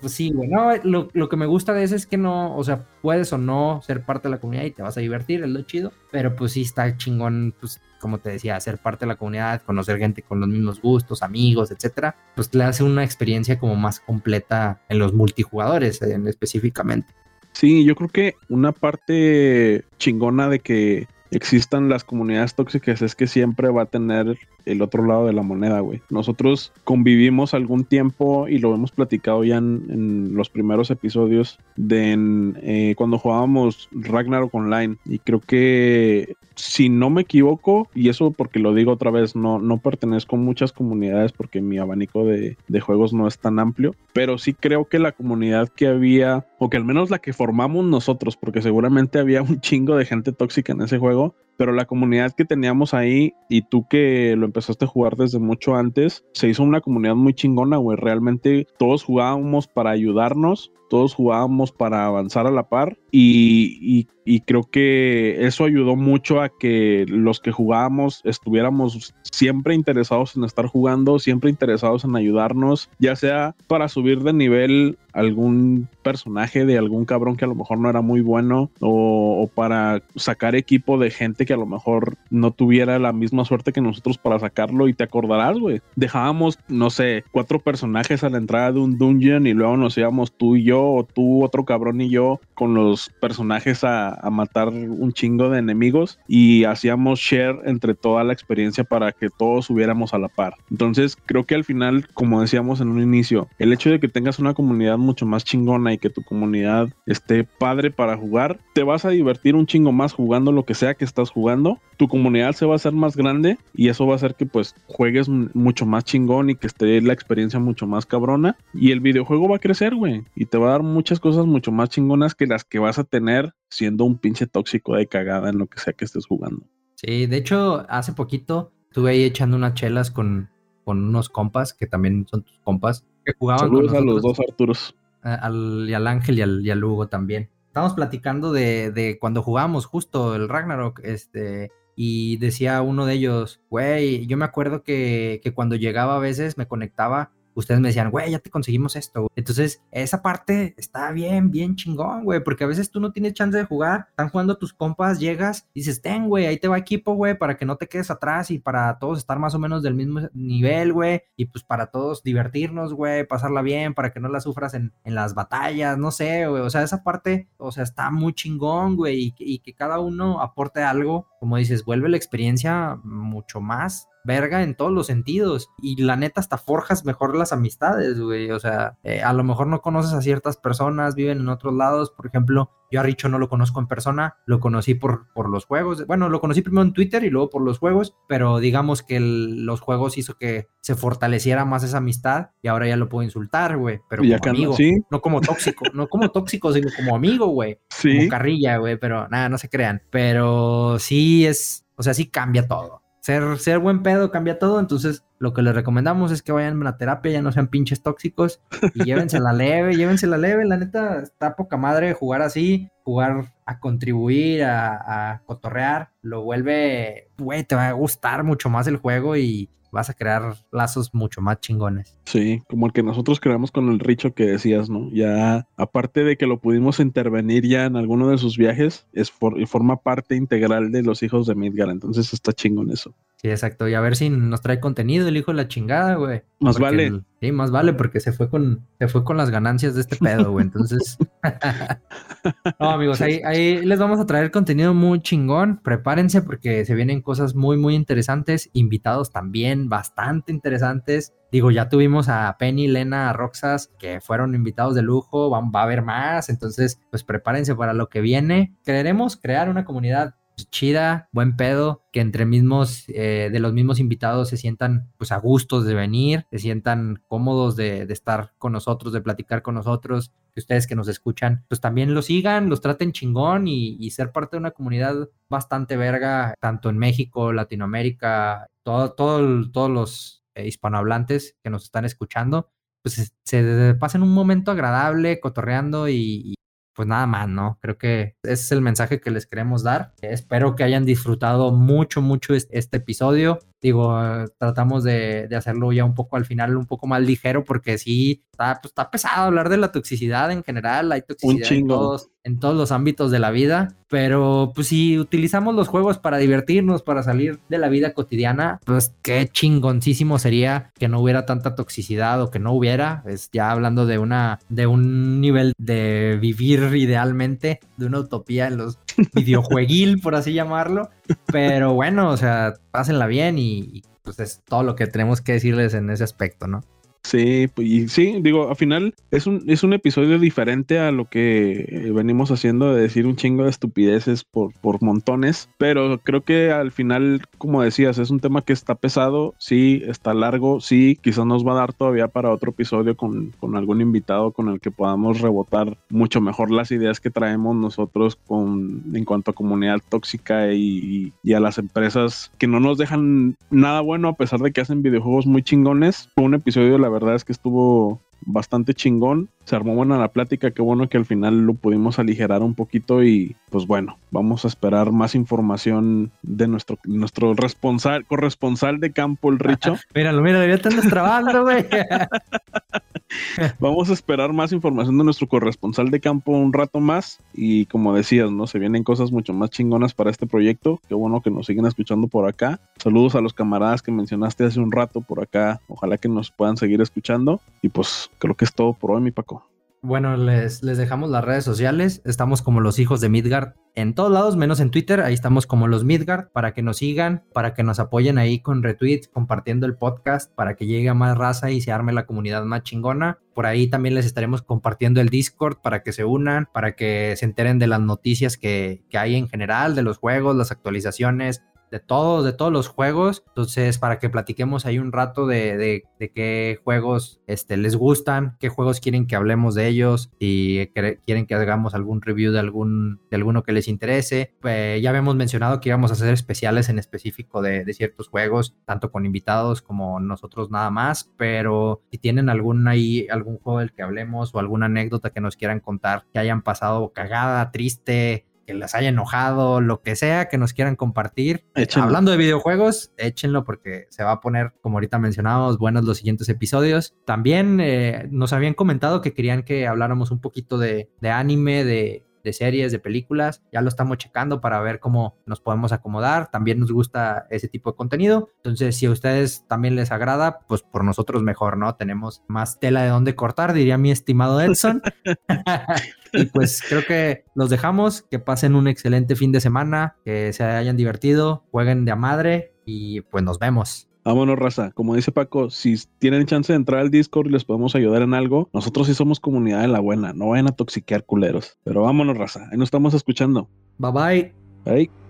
A: pues sí, güey, no, lo, lo, que me gusta de eso es que no, o sea, puedes o no ser parte de la comunidad y te vas a divertir, es lo chido, pero pues sí está chingón, pues como te decía, ser parte de la comunidad, conocer gente con los mismos gustos, amigos, etcétera, pues le hace una experiencia como más completa en los multijugadores en, específicamente.
B: Sí, yo creo que una parte chingona de que existan las comunidades tóxicas es que siempre va a tener el otro lado de la moneda, güey. Nosotros convivimos algún tiempo y lo hemos platicado ya en, los primeros episodios de eh, cuando jugábamos Ragnarok Online y creo que si no me equivoco, y eso porque lo digo otra vez, no, no pertenezco a muchas comunidades porque mi abanico de, de juegos no es tan amplio, pero sí creo que la comunidad que había, o que al menos la que formamos nosotros, porque seguramente había un chingo de gente tóxica en ese juego, juego. Pero la comunidad que teníamos ahí y tú que lo empezaste a jugar desde mucho antes, se hizo una comunidad muy chingona, güey. Realmente todos jugábamos para ayudarnos, todos jugábamos para avanzar a la par y, creo que eso ayudó mucho a que los que jugábamos estuviéramos siempre interesados en estar jugando, siempre interesados en ayudarnos, ya sea para subir de nivel algún personaje de algún cabrón que a lo mejor no era muy bueno o para sacar equipo de gente que a lo mejor no tuviera la misma suerte que nosotros para sacarlo y te acordarás, güey. Dejábamos, no sé, cuatro personajes a la entrada de un dungeon y luego nos íbamos tú y yo o tú, otro cabrón y yo con los personajes a, matar un chingo de enemigos y hacíamos share entre toda la experiencia para que todos hubiéramos a la par. Entonces creo que al final, como decíamos en un inicio, el hecho de que tengas una comunidad mucho más chingona y que tu comunidad esté padre para jugar, te vas a divertir un chingo más jugando lo que sea que estás jugando. Tu comunidad se va a hacer más grande y eso va a hacer que pues juegues mucho más chingón y que esté la experiencia mucho más cabrona y el videojuego va a crecer, güey, y te va a dar muchas cosas mucho más chingonas que las que vas a tener siendo un pinche tóxico de cagada en lo que sea que estés jugando.
A: Sí, de hecho, hace poquito estuve ahí echando unas chelas con, con unos compas que también son tus compas que jugaban
B: Saludos a los dos Arturos.
A: Al, y al Ángel y al, y al Hugo también. Estábamos platicando de, de cuando jugábamos justo el Ragnarok, este, y decía uno de ellos, güey, yo me acuerdo que, que, cuando llegaba a veces me conectaba ustedes me decían, güey, ya te conseguimos esto. Entonces, esa parte está bien, bien chingón, güey, porque a veces tú no tienes chance de jugar, están jugando tus compas, llegas, dices, ten, güey, ahí te va equipo, güey, para que no te quedes atrás y para todos estar más o menos del mismo nivel, güey, y pues para todos divertirnos, güey, pasarla bien, para que no la sufras en, en las batallas, no sé, güey, o sea, esa parte, o sea, está muy chingón, güey, y, y que cada uno aporte algo, como dices, vuelve la experiencia mucho más verga en todos los sentidos. Y la neta, hasta forjas mejor las amistades, güey. O sea, eh, a lo mejor no conoces a ciertas personas, viven en otros lados. Por ejemplo, yo a Richo no lo conozco en persona, lo conocí por, por los juegos. Bueno, lo conocí primero en Twitter y luego por los juegos, pero digamos que los juegos hizo que se fortaleciera más esa amistad y ahora ya lo puedo insultar, güey. Pero como amigo, no como tóxico, no como tóxico, sino como amigo, güey. Sí. Como carrilla, güey, pero nada, no se crean. Pero sí es, o sea, sí cambia todo ser, ser buen pedo cambia todo, entonces lo que les recomendamos es que vayan a la terapia, ya no sean pinches tóxicos y llévense la leve, llévense la leve, la neta está poca madre jugar así, jugar a contribuir, a, a cotorrear, lo vuelve, güey, te va a gustar mucho más el juego y, vas a crear lazos mucho más chingones.
B: Sí, como el que nosotros creamos con el Richo que decías, ¿no? Ya, aparte de que lo pudimos intervenir ya en alguno de sus viajes, es forma parte integral de los hijos de Midgar, entonces está chingón eso.
A: Sí, exacto. Y a ver si nos trae contenido el hijo de la chingada, güey.
B: Más vale.
A: sí, más vale, porque se fue con, se fue con las ganancias de este pedo, güey. Entonces. no, amigos, ahí, ahí les vamos a traer contenido muy chingón. Prepárense porque se vienen cosas muy, muy interesantes. Invitados también bastante interesantes. Digo, ya tuvimos a Penny, Lena, a Roxas, que fueron invitados de lujo. Va, va a haber más. Entonces, pues prepárense para lo que viene. Queremos crear una comunidad chida, buen pedo, que entre mismos, eh, de los mismos invitados se sientan pues a gustos de venir, se sientan cómodos de, estar con nosotros, de platicar con nosotros, que ustedes que nos escuchan, pues también los sigan, los traten chingón y, ser parte de una comunidad bastante verga, tanto en México, Latinoamérica, todo, todo, todos los hispanohablantes que nos están escuchando, pues se pasen un momento agradable, cotorreando y pues nada más, ¿no? Creo que ese es el mensaje que les queremos dar. Espero que hayan disfrutado mucho, mucho este episodio. Digo, tratamos de, hacerlo ya un poco al final, un poco más ligero, porque sí, está, pues, está pesado hablar de la toxicidad en general. Hay toxicidad en todos, en todos los ámbitos de la vida. Pero pues si utilizamos los juegos para divertirnos, para salir de la vida cotidiana, pues qué chingoncísimo sería que no hubiera tanta toxicidad o que no hubiera. Es ya hablando de una, de un nivel de vivir idealmente, de una utopía en los videojueguil, por así llamarlo. Pero bueno, o sea, pásenla bien y, pues es todo lo que tenemos que decirles en ese aspecto, ¿no?
B: Sí, pues, y sí, digo, al final es un, es un episodio diferente a lo que venimos haciendo de decir un chingo de estupideces por, por montones, pero creo que al final, como decías, es un tema que está pesado, sí, está largo, sí, quizás nos va a dar todavía para otro episodio con, con algún invitado con el que podamos rebotar mucho mejor las ideas que traemos nosotros con, en cuanto a comunidad tóxica y, y a las empresas que no nos dejan nada bueno a pesar de que hacen videojuegos muy chingones. Un episodio, la verdad es que estuvo bastante chingón. Se armó buena la plática, qué bueno que al final lo pudimos aligerar un poquito y pues bueno, vamos a esperar más información de nuestro, nuestro responsable, corresponsal de campo, el Richo.
A: míralo, míralo, ya te andas trabando, güey.
B: vamos a esperar más información de nuestro corresponsal de campo un rato más y como decías, ¿no? Se vienen cosas mucho más chingonas para este proyecto. Qué bueno que nos siguen escuchando por acá. Saludos a los camaradas que mencionaste hace un rato por acá. Ojalá que nos puedan seguir escuchando y pues creo que es todo por hoy, mi Paco.
A: Bueno, les, les dejamos las redes sociales. Estamos como los hijos de Midgard en todos lados, menos en Twitter. Ahí estamos como los Midgard para que nos sigan, para que nos apoyen ahí con retweets, compartiendo el podcast, para que llegue a más raza y se arme la comunidad más chingona. Por ahí también les estaremos compartiendo el Discord para que se unan, para que se enteren de las noticias que, que hay en general, de los juegos, las actualizaciones, de todos, de todos los juegos. Entonces, para que platiquemos ahí un rato de, de, qué juegos este, les gustan, qué juegos quieren que hablemos de ellos, y quieren que hagamos algún review de algún de alguno que les interese. Eh, ya habíamos mencionado que íbamos a hacer especiales en específico de, de, ciertos juegos, tanto con invitados como nosotros nada más. Pero si tienen algún ahí, algún juego del que hablemos o alguna anécdota que nos quieran contar, que hayan pasado cagada, triste, que les haya enojado, lo que sea que nos quieran compartir. Hablando de videojuegos, échenlo porque se va a poner, como ahorita mencionábamos, buenos los siguientes episodios. También eh, nos habían comentado que querían que habláramos un poquito de, de anime, de, de series, de películas. Ya lo estamos checando para ver cómo nos podemos acomodar. También nos gusta ese tipo de contenido. Entonces, si a ustedes también les agrada, pues por nosotros mejor, ¿no? Tenemos más tela de dónde cortar, diría mi estimado Edson. y pues creo que los dejamos. Que pasen un excelente fin de semana, que se hayan divertido, jueguen de a madre y pues nos vemos.
B: Vámonos, raza. Como dice Paco, si tienen chance de entrar al Discord y les podemos ayudar en algo, nosotros sí somos comunidad de la buena. No vayan a toxiquear culeros. Pero vámonos, raza. Ahí nos estamos escuchando.
A: Bye bye.
B: Bye.